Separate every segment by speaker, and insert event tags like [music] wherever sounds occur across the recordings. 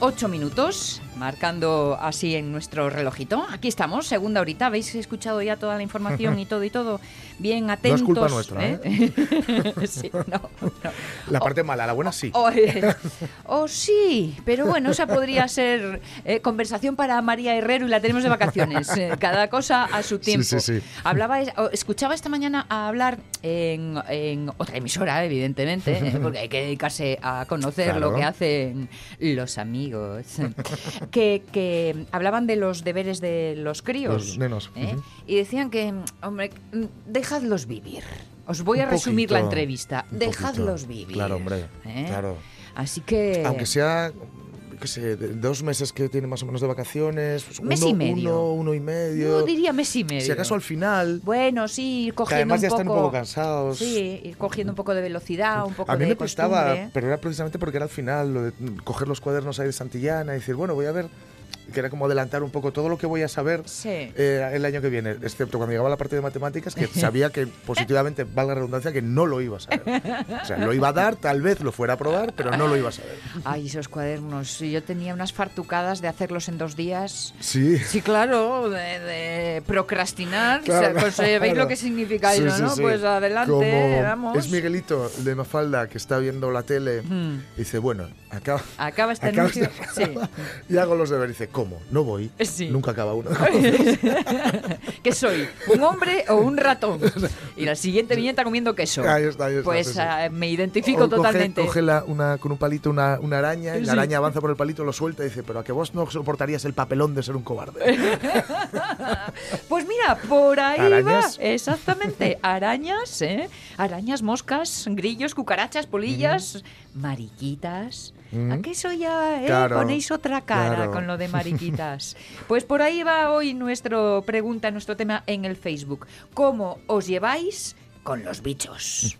Speaker 1: 8 minutos marcando así en nuestro relojito. Aquí estamos, segunda horita. ¿Habéis escuchado ya toda la información y [laughs] todo y todo? Bien
Speaker 2: No
Speaker 1: atentos.
Speaker 2: es culpa nuestra, ¿eh? [laughs]
Speaker 1: sí, no, no.
Speaker 2: La parte mala, la buena sí.
Speaker 1: O, eh, [laughs] o sí, pero bueno, esa podría ser eh, conversación para María Herrero y la tenemos de vacaciones. Eh, cada cosa a su tiempo.
Speaker 2: sí, sí.
Speaker 1: Hablaba, escuchaba esta mañana a hablar en, en otra emisora, evidentemente, eh, porque hay que dedicarse a conocer
Speaker 2: Claro.
Speaker 1: lo que hacen los amigos. Que, que hablaban de los deberes de los críos.
Speaker 2: Los nenos,
Speaker 1: ¿eh? Y decían que, hombre, mm, dejadlos vivir. Os voy a
Speaker 2: Un
Speaker 1: resumir la entrevista. Dejadlos
Speaker 2: poquito.
Speaker 1: vivir.
Speaker 2: Claro, hombre,
Speaker 1: ¿eh?
Speaker 2: claro.
Speaker 1: Así que.
Speaker 2: Aunque sea, qué sé, de- dos meses que tiene más o menos de vacaciones, pues
Speaker 1: Mes
Speaker 2: uno,
Speaker 1: y medio.
Speaker 2: Uno, uno y medio.
Speaker 1: No diría mes y medio.
Speaker 2: Si acaso al final,
Speaker 1: Bueno, sí, ir
Speaker 2: que
Speaker 1: cogiendo
Speaker 2: además ya están un poco cansados.
Speaker 1: Sí, ir cogiendo un poco de velocidad, un poco
Speaker 2: A mí
Speaker 1: de
Speaker 2: me costaba, pero era precisamente porque era al final, lo de coger los cuadernos ahí de Santillana y decir, bueno, voy a ver, que era como adelantar un poco todo lo que voy a saber
Speaker 1: Sí.
Speaker 2: eh, el año que viene, excepto cuando llegaba la parte de matemáticas, que [laughs] sabía que positivamente, valga la redundancia, que no lo iba a saber. O sea, lo iba a dar, tal vez lo fuera a probar, pero no lo iba a saber.
Speaker 1: Ay, esos cuadernos. Yo tenía unas fartucadas de hacerlos en dos días.
Speaker 2: Sí.
Speaker 1: Sí, claro, de, de procrastinar.
Speaker 2: Claro,
Speaker 1: O sea, pues, eh, ¿Veis lo que significa
Speaker 2: Sí,
Speaker 1: eso,
Speaker 2: sí,
Speaker 1: no? Pues adelante,
Speaker 2: Como
Speaker 1: vamos.
Speaker 2: Es Miguelito, el de Mafalda, que está viendo la tele,
Speaker 1: Mm.
Speaker 2: y dice, bueno, acaba,
Speaker 1: Acaba este
Speaker 2: acaba
Speaker 1: anuncio.
Speaker 2: este- [laughs] y hago los deberes. Dice, ¿cómo? No voy.
Speaker 1: Sí.
Speaker 2: Nunca acaba uno. [laughs]
Speaker 1: ¿Qué soy? ¿Un hombre o un ratón? Y la siguiente viñeta comiendo queso.
Speaker 2: Ahí está, ahí está,
Speaker 1: Pues
Speaker 2: sí,
Speaker 1: ah, me identifico
Speaker 2: O coge-
Speaker 1: totalmente.
Speaker 2: Coge, la- una, con un palito una, una araña, y
Speaker 1: Sí.
Speaker 2: la araña avanza por el palito, lo suelta y dice, pero a que vos no soportarías el papelón de ser un cobarde. [laughs]
Speaker 1: Pues mira, por ahí
Speaker 2: Arañas.
Speaker 1: va. Exactamente. Arañas, ¿eh? Arañas, moscas, grillos, cucarachas, polillas, mariquitas.
Speaker 2: Ujú.
Speaker 1: ¿A qué eso ya eh?
Speaker 2: Claro,
Speaker 1: ponéis otra cara
Speaker 2: claro.
Speaker 1: con lo de mariquitas? [laughs] Pues por ahí va hoy nuestro pregunta, nuestro tema en el Facebook. ¿Cómo os lleváis con los bichos?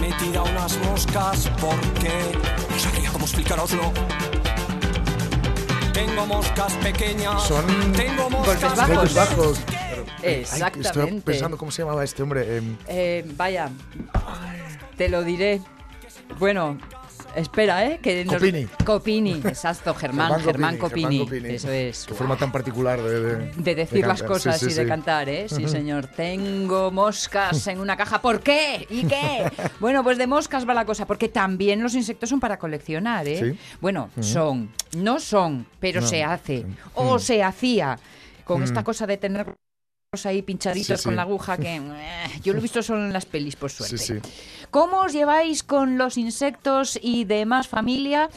Speaker 3: Metida unas moscas porque no sabría cómo explicaroslo. Tengo moscas pequeñas.
Speaker 2: Son
Speaker 3: Tengo moscas
Speaker 1: golpes bajos.
Speaker 2: Golpes bajos. Ay, estoy pensando cómo se llamaba este hombre. em,
Speaker 1: Eh, vaya, te lo diré. Bueno, espera, ¿eh? Que nos-
Speaker 2: Copini.
Speaker 1: Copini, exacto, Germán, Germán, Copini.
Speaker 2: Germán Copini.
Speaker 1: Eso es.
Speaker 2: Qué forma tan particular de, de-
Speaker 1: De decir
Speaker 2: de
Speaker 1: las cosas
Speaker 2: Sí, sí,
Speaker 1: y de cantar, ¿eh? Sí, señor. Tengo moscas en una caja. ¿Por qué? ¿Y qué? [laughs] Bueno, pues de moscas va la cosa, porque también los insectos son para coleccionar, ¿eh?
Speaker 2: Sí.
Speaker 1: Bueno, son, no son, pero
Speaker 2: No,
Speaker 1: se hace. O se hacía. Con esta cosa de tener ahí pinchaditos
Speaker 2: Sí,
Speaker 1: con la aguja que [laughs] eh, yo lo he visto solo en las pelis por suerte.
Speaker 2: Sí, sí.
Speaker 1: ¿Cómo os lleváis con los insectos y demás familia?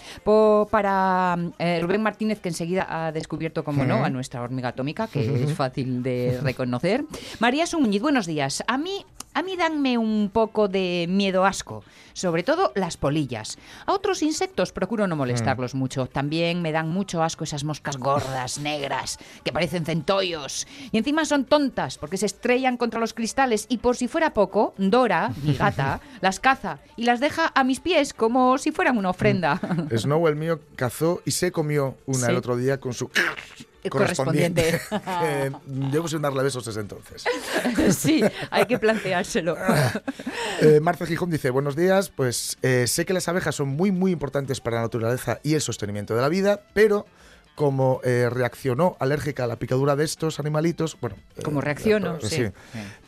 Speaker 1: Para eh, Rubén Martínez, que enseguida ha descubierto, como no, a nuestra hormiga atómica, que es fácil de reconocer. María Muñiz, buenos días. A mí, a mí danme un poco de miedo asco, sobre todo las polillas. A otros insectos procuro no molestarlos mucho. También me dan mucho asco esas moscas gordas, negras, que parecen centollos. Y encima son tontas, porque se estrellan contra los cristales y por si fuera poco, Dora, mi gata, [laughs] las caza y las deja a mis pies como si fueran una ofrenda.
Speaker 2: Snow, el mío, cazó y se comió una
Speaker 1: Sí.
Speaker 2: el otro día con su
Speaker 1: Correspondiente. [laughs]
Speaker 2: Eh, llevo sin darle besos desde entonces. [laughs]
Speaker 1: sí, hay que planteárselo. [laughs]
Speaker 2: Eh, Marta Gijón dice, buenos días, pues eh, sé que las abejas son muy muy importantes para la naturaleza y el sostenimiento de la vida, pero como eh, reaccionó alérgica a la picadura de estos animalitos, bueno... eh,
Speaker 1: Como reacciono,
Speaker 2: eh,
Speaker 1: sí.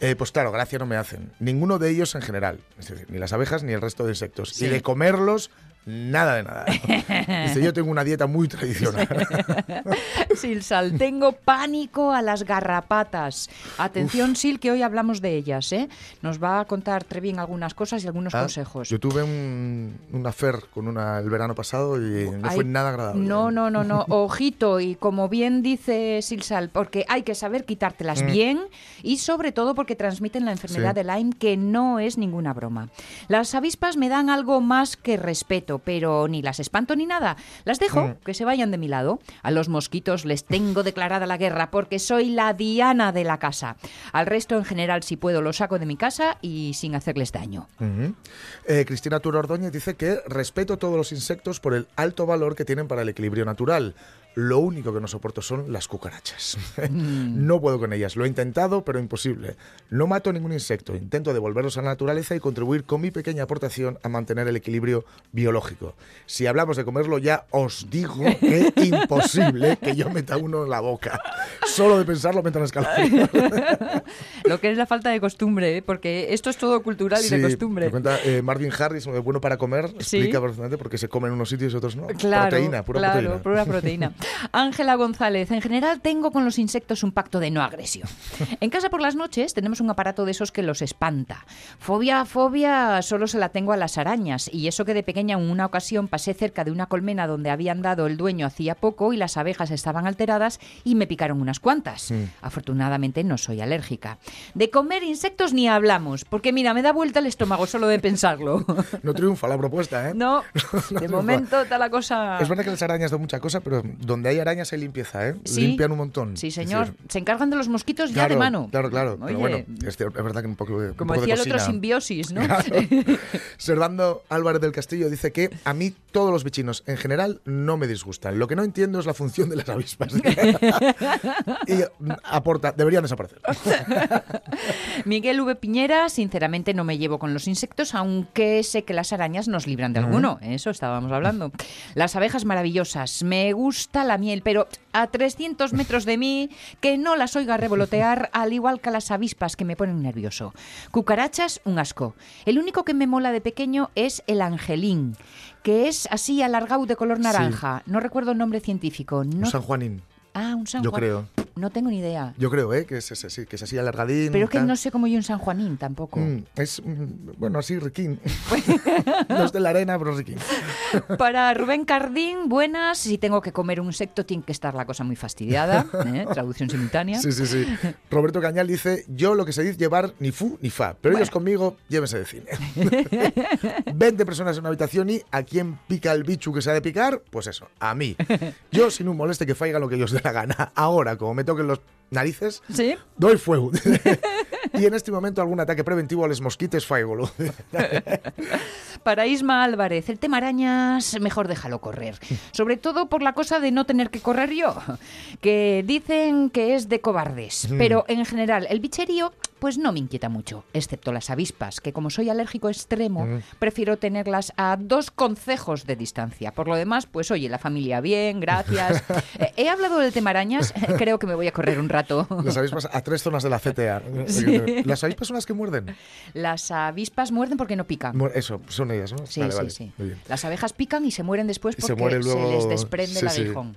Speaker 2: Eh, pues claro, gracia no me hacen. Ninguno de ellos en general. Es decir, ni las abejas ni el resto de insectos.
Speaker 1: Sí.
Speaker 2: Y de comerlos, nada de nada. [laughs] Dice, yo tengo una dieta muy tradicional. [laughs]
Speaker 1: Silsal, tengo pánico a las garrapatas. Atención, Sil, que hoy hablamos de ellas, ¿eh? Nos va a contar Trevín algunas cosas y algunos
Speaker 2: Ah,
Speaker 1: consejos.
Speaker 2: Yo tuve un, un affair con una el verano pasado y no
Speaker 1: Ay,
Speaker 2: fue nada agradable.
Speaker 1: No, no, no, no. [laughs] Ojito, y como bien dice Silsal, porque hay que saber quitártelas bien y sobre todo porque transmiten la enfermedad
Speaker 2: Mm. Sí.
Speaker 1: de Lyme, que no es ninguna broma. Las avispas me dan algo más que respeto, pero ni las espanto ni nada. Las dejo
Speaker 2: Mm.
Speaker 1: que se vayan de mi lado. A los mosquitos les tengo declarada la guerra porque soy la diana de la casa. Al resto, en general, si puedo, los saco de mi casa y sin hacerles daño.
Speaker 2: Eh, Cristina Turo Ordóñez dice que respeto todos los insectos por el alto valor que tienen para el equilibrio natural. Lo único que no soporto son las cucarachas. [laughs] no puedo con ellas. Lo he intentado, pero imposible. No mato ningún insecto. Intento devolverlos a la naturaleza y contribuir con mi pequeña aportación a mantener el equilibrio biológico. Si hablamos de comerlo, ya os digo que [laughs] imposible que yo meta uno en la boca. Solo de pensarlo me entra en escalofríos. [laughs]
Speaker 1: Lo que es la falta de costumbre, ¿eh? porque esto es todo cultural y de costumbre.
Speaker 2: me cuenta eh, Marvin Harris, de bueno para comer,
Speaker 1: Sí.
Speaker 2: explica perfectamente por qué se come en unos sitios y otros no.
Speaker 1: Claro,
Speaker 2: proteína, pura
Speaker 1: claro,
Speaker 2: proteína.
Speaker 1: pura proteína. Ángela González, en general tengo con los insectos un pacto de no agresión. En casa por las noches tenemos un aparato de esos que los espanta. Fobia, fobia, solo se la tengo a las arañas. Y eso que de pequeña en una ocasión pasé cerca de una colmena donde habían dado el dueño hacía poco y las abejas estaban alteradas y me picaron unas cuantas. Afortunadamente no soy alérgica. De comer insectos ni hablamos, porque mira, me da vuelta el estómago solo de pensarlo.
Speaker 2: No triunfa la propuesta, ¿eh?
Speaker 1: No, [laughs] de
Speaker 2: triunfa.
Speaker 1: momento está la cosa...
Speaker 2: Es verdad que las arañas dan mucha cosa, pero donde hay arañas hay limpieza, ¿eh?
Speaker 1: Sí.
Speaker 2: Limpian un montón.
Speaker 1: Sí, señor.
Speaker 2: decir,
Speaker 1: Se encargan de los mosquitos ya de mano.
Speaker 2: Claro, claro.
Speaker 1: Oye,
Speaker 2: Pero bueno, es, verdad que un poco, un
Speaker 1: como
Speaker 2: poco de
Speaker 1: decía el otro, simbiosis, ¿no?
Speaker 2: Claro. [laughs] Servando Álvarez del Castillo dice que a mí todos los bichinos en general no me disgustan. Lo que no entiendo es la función de las avispas. [laughs] y mm, aporta, deberían desaparecer. [laughs]
Speaker 1: Miguel V. Piñera, sinceramente no me llevo con los insectos, aunque sé que las arañas nos libran de alguno. Eso estábamos hablando. Las abejas maravillosas. Me gusta la miel, pero a 300 metros de mí, que no las oiga revolotear, [laughs] al igual que a las avispas que me ponen nervioso. Cucarachas, un asco. El único que me mola de pequeño es el angelín, que es así alargado de color naranja. No recuerdo el nombre científico. No...
Speaker 2: San Juanín,
Speaker 1: Ah, un San
Speaker 2: yo
Speaker 1: Juan-
Speaker 2: creo.
Speaker 1: No tengo ni idea.
Speaker 2: Yo creo, ¿eh? Que es ese, sí, que es así alargadín.
Speaker 1: Pero es que
Speaker 2: tal.
Speaker 1: no sé cómo yo un San Juanín tampoco.
Speaker 2: Mm, es, mm, bueno, así riquín. [laughs] no es de la arena, pero riquín. [laughs]
Speaker 1: Para Rubén Cardín, buenas. Si tengo que comer un insecto, tiene que estar la cosa muy fastidiada. [laughs] ¿eh? Traducción simultánea.
Speaker 2: Sí, sí, sí. Roberto Cañal dice, yo lo que se dice llevar ni fu ni fa, pero ellos conmigo llévense de cine. 20 personas en una habitación y ¿a quién pica el bicho que se ha de picar? Pues eso, a mí. Yo sin un moleste que faiga lo que ellos dé la gana. Ahora, como me toquen los narices,
Speaker 1: ¿Sí?
Speaker 2: doy fuego. [laughs] y en este momento algún ataque preventivo a los mosquites faigolo. [laughs]
Speaker 1: Para Isma Álvarez, el tema arañas, mejor déjalo correr. Sobre todo por la cosa de no tener que correr yo. Que dicen que es de cobardes. Pero en general, el bicherío, pues no me inquieta mucho. Excepto las avispas, que como soy alérgico extremo, prefiero tenerlas a dos concejos de distancia. Por lo demás, pues oye, la familia bien, gracias. [laughs] Eh, he hablado del tema arañas, creo que me voy a correr un rato.
Speaker 2: Las avispas a tres zonas de la CTA. [laughs] Las avispas son las que muerden.
Speaker 1: Las avispas muerden porque no pican.
Speaker 2: Eso, son ellas, ¿no?
Speaker 1: Sí,
Speaker 2: Vale,
Speaker 1: sí,
Speaker 2: vale,
Speaker 1: sí. Las abejas pican y se mueren después porque
Speaker 2: se muere luego.
Speaker 1: les desprende el
Speaker 2: sí.
Speaker 1: aguijón.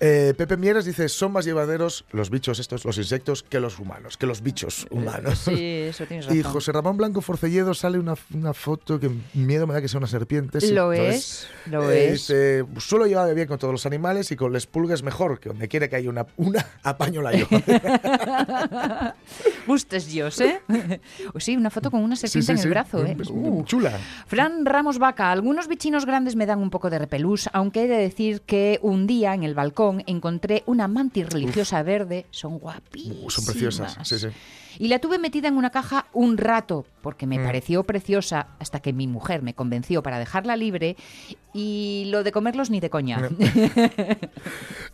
Speaker 2: Eh, Pepe Mieres dice: son más llevaderos los bichos estos, los insectos, que los humanos, que los bichos humanos.
Speaker 1: Sí, eso tienes [laughs] razón.
Speaker 2: Y José Ramón Blanco Forcelledo sale una, una foto que miedo me da que sea una serpiente. sí,
Speaker 1: Lo es, lo
Speaker 2: Eh,
Speaker 1: es.
Speaker 2: dice, suelo llevar bien con todos los animales y con les pulgas mejor, que donde quiere que haya una, una apaño la yo. [laughs]
Speaker 1: Gustes Dios, ¿eh? Sí, una foto con una
Speaker 2: Sí,
Speaker 1: serpiente
Speaker 2: sí,
Speaker 1: en el
Speaker 2: sí.
Speaker 1: brazo, ¿eh? Uh.
Speaker 2: Chula.
Speaker 1: Fran Ramos Vaca, algunos bichinos grandes me dan un poco de repelús, aunque he de decir que un día en el balcón encontré una mantis religiosa verde, son guapísimas.
Speaker 2: Son preciosas. Sí, sí.
Speaker 1: Y la tuve metida en una caja un rato, porque me
Speaker 2: Mm.
Speaker 1: pareció preciosa, hasta que mi mujer me convenció para dejarla libre. Y lo de comerlos ni de coña. [laughs]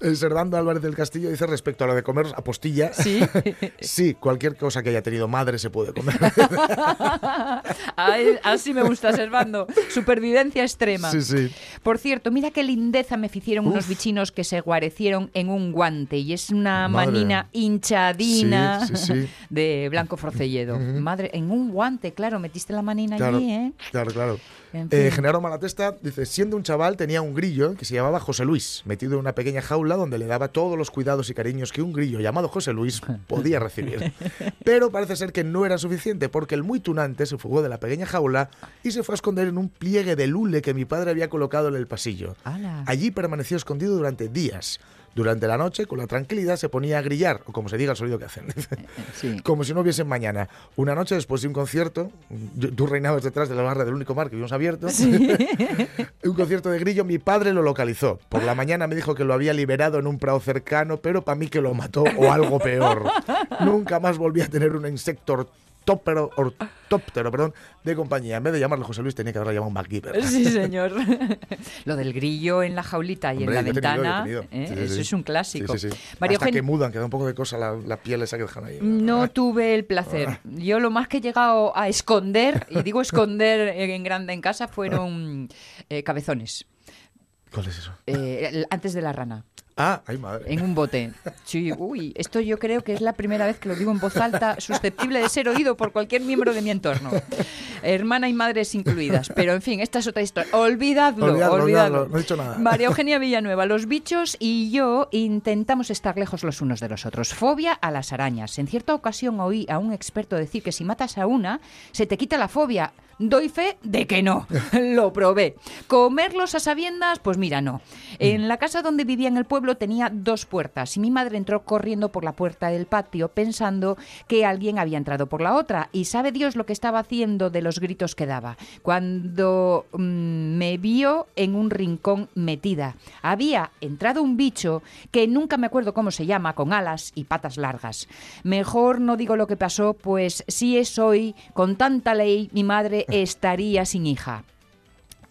Speaker 2: Eh, Servando Álvarez del Castillo dice respecto a lo de comer apostilla.
Speaker 1: Sí. [laughs]
Speaker 2: sí, cualquier cosa que haya tenido madre se puede comer. [laughs]
Speaker 1: Ay, Así me gusta, Servando. Supervivencia extrema.
Speaker 2: sí, sí.
Speaker 1: Por cierto, mira qué lindeza me hicieron unos bichinos que se guarecieron en un guante y es una
Speaker 2: Madre.
Speaker 1: manina hinchadina
Speaker 2: Sí,
Speaker 1: de Blanco Forcelledo. Madre, en un guante, claro, metiste la manina
Speaker 2: Claro,
Speaker 1: allí, ¿eh?
Speaker 2: claro, claro.
Speaker 1: En
Speaker 2: Eh. Genaro Malatesta dice, siendo un chaval tenía un grillo que se llamaba José Luis, metido en una pequeña jaula donde le daba todos los cuidados y cariños que un grillo llamado José Luis [laughs] podía recibir. Pero parece ser que no era suficiente porque el muy tunante se fugó de la pequeña jaula y se fue a esconder en un pliegue de lule que mi padre había colocado en el pasillo.
Speaker 1: ¡Hala!
Speaker 2: Allí permaneció escondido durante días. Durante la noche, con la tranquilidad, se ponía a grillar, o como se diga el sonido que hacen.
Speaker 1: Sí. [laughs]
Speaker 2: como si no hubiese mañana. Una noche después de un concierto, tú reinabas detrás de la barra del único bar que habíamos abierto, [laughs] un concierto de grillo, mi padre lo localizó. Por la mañana me dijo que lo había liberado en un prado cercano, pero para mí que lo mató o algo peor. [laughs] Nunca más volví a tener un insecto ortóptero, ortóptero perdón, de compañía. En vez de llamarle José Luis, tenía que haberlo llamado MacGyver.
Speaker 1: Sí, [laughs] señor. [laughs] Lo del grillo en la jaulita y
Speaker 2: Hombre,
Speaker 1: en la ventana,
Speaker 2: tenido.
Speaker 1: ¿eh?
Speaker 2: Sí, sí,
Speaker 1: eso
Speaker 2: sí.
Speaker 1: es un clásico.
Speaker 2: Sí, sí, sí.
Speaker 1: María
Speaker 2: Hasta que mudan, queda un poco de cosa la, la piel esa que dejan ahí.
Speaker 1: No
Speaker 2: Ay.
Speaker 1: tuve el placer. Yo lo más que he llegado a esconder, y digo esconder en grande en casa, fueron eh, cabezones.
Speaker 2: ¿Cuál es eso?
Speaker 1: Eh, antes de la rana,
Speaker 2: Ah, ay madre.
Speaker 1: en un bote. Sí, uy, esto yo creo que es la primera vez que lo digo en voz alta, susceptible de ser oído por cualquier miembro de mi entorno. Hermana y madres incluidas. Pero en fin, esta es otra historia. Olvidadlo,
Speaker 2: Olvidadlo, no he dicho nada.
Speaker 1: María Eugenia Villanueva, los bichos y yo intentamos estar lejos los unos de los otros. Fobia a las arañas. En cierta ocasión oí a un experto decir que si matas a una, se te quita la fobia. Doy fe de que no. [laughs] [laughs] Lo probé. Comerlos a sabiendas, pues mira, no. En la casa donde vivía en el pueblo tenía dos puertas y mi madre entró corriendo por la puerta del patio pensando que alguien había entrado por la otra y sabe Dios lo que estaba haciendo de los gritos que daba. Cuando mm, me vio en un rincón metida, había entrado un bicho que nunca me acuerdo cómo se llama, con alas y patas largas. Mejor no digo lo que pasó, pues si es hoy, con tanta ley, mi madre estaría sin hija.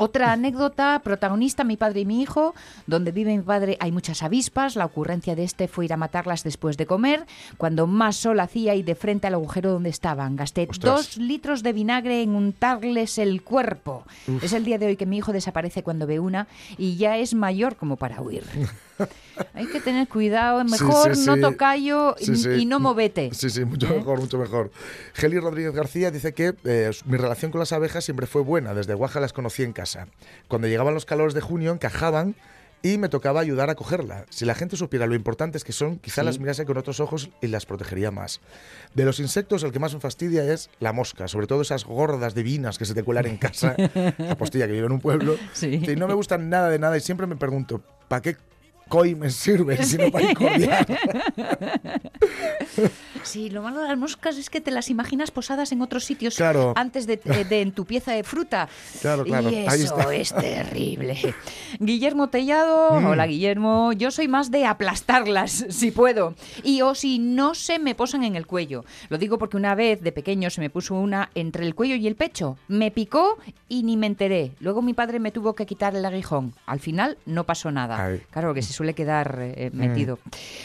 Speaker 1: Otra anécdota, protagonista, mi padre y mi hijo. Donde vive mi padre hay muchas avispas. La ocurrencia de este fue ir a matarlas después de comer, cuando más sol hacía y de frente al agujero donde estaban. Gasté
Speaker 2: Ostras.
Speaker 1: dos litros de vinagre en untarles el cuerpo. Es el día de hoy que mi hijo desaparece cuando ve una y ya es mayor como para huir. [laughs] [laughs] hay que tener cuidado,
Speaker 2: Sí,
Speaker 1: mejor
Speaker 2: sí,
Speaker 1: no
Speaker 2: sí.
Speaker 1: tocayo y- no movete.
Speaker 2: Sí, sí, mucho
Speaker 1: ¿Eh?
Speaker 2: mejor, mucho mejor. Geli Rodríguez García dice que eh, mi relación con las abejas siempre fue buena. Desde Guaja las conocí en casa. Cuando llegaban los calores de junio, encajaban y me tocaba ayudar a cogerla. Si la gente supiera lo importantes que son, quizá
Speaker 1: Sí.
Speaker 2: las mirase con otros ojos y las protegería más. De los insectos, el que más me fastidia es la mosca, sobre todo esas gordas divinas que se te cuelan en [laughs] casa. la postilla que vive en un pueblo.
Speaker 1: Sí.
Speaker 2: Y no me gustan nada de nada y siempre me pregunto, ¿para qué coi me sirven si no para incordiar? [laughs]
Speaker 1: Sí, lo malo de las moscas es que te las imaginas posadas en otros sitios
Speaker 2: Claro.
Speaker 1: antes de, de- de en tu pieza de fruta.
Speaker 2: Claro, claro,
Speaker 1: Y eso es [laughs] terrible. Guillermo Tellado,
Speaker 2: Mm.
Speaker 1: hola Guillermo. Yo soy más de aplastarlas, si puedo. Y o si no se me posan en el cuello. Lo digo porque una vez de pequeño se me puso una entre el cuello y el pecho. Me picó y ni me enteré. Luego mi padre me tuvo que quitar el aguijón. Al final no pasó nada.
Speaker 2: Ay.
Speaker 1: Claro que se suele quedar eh, metido.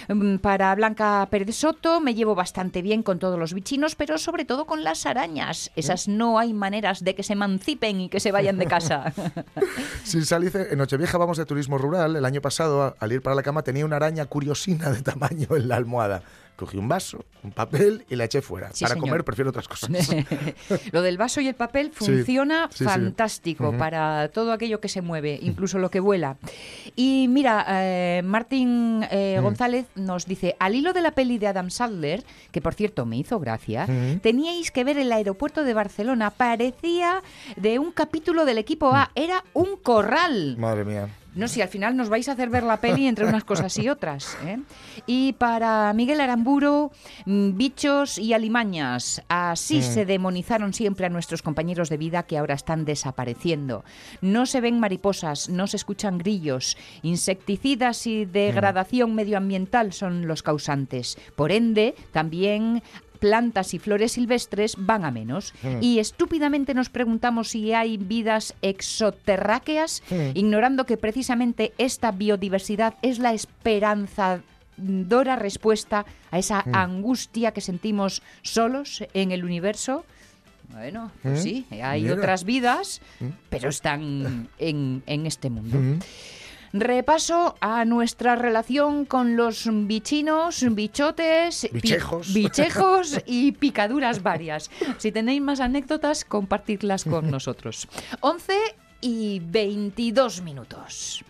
Speaker 1: Mm, Para Blanca Pérez Soto me llevo bastante bien con todos los bichinos, pero sobre todo con las arañas. Esas no hay maneras de que se emancipen y que se vayan de casa. [laughs]
Speaker 2: Sin Salice, en Nochevieja vamos de turismo rural. El año pasado, al ir para la cama, tenía una araña curiosina de tamaño en la almohada. Cogí un vaso, un papel y la eché fuera.
Speaker 1: Sí,
Speaker 2: para
Speaker 1: señor.
Speaker 2: comer prefiero otras cosas. [laughs]
Speaker 1: Lo del vaso y el papel funciona
Speaker 2: sí, sí.
Speaker 1: fantástico para todo aquello que se mueve, incluso lo que vuela. Y mira, eh, Martín eh,
Speaker 2: Mm.
Speaker 1: González nos dice, al hilo de la peli de Adam Sandler, que por cierto me hizo gracia, teníais que ver el aeropuerto de Barcelona, parecía de un capítulo del equipo
Speaker 2: Mm.
Speaker 1: A, era un corral.
Speaker 2: Madre mía.
Speaker 1: No, si al final nos vais a hacer ver la peli entre unas cosas y otras. ¿eh? Y para Miguel Aramburo, mm, bichos y alimañas. Así se demonizaron siempre a nuestros compañeros de vida que ahora están desapareciendo. No se ven mariposas, no se escuchan grillos. Insecticidas y degradación medioambiental son los causantes. Por ende, también plantas y flores silvestres van a menos. Y estúpidamente nos preguntamos si hay vidas exoterráqueas, ignorando que precisamente esta biodiversidad es la esperanzadora respuesta a esa angustia que sentimos solos en el universo. Bueno, pues sí, hay
Speaker 2: Mira.
Speaker 1: otras vidas, pero están en, en este mundo. Repaso a nuestra relación con los bichinos, bichotes, pi-
Speaker 2: bichejos [laughs]
Speaker 1: y picaduras varias. Si tenéis más anécdotas, compartidlas con nosotros. 11 y 22 minutos.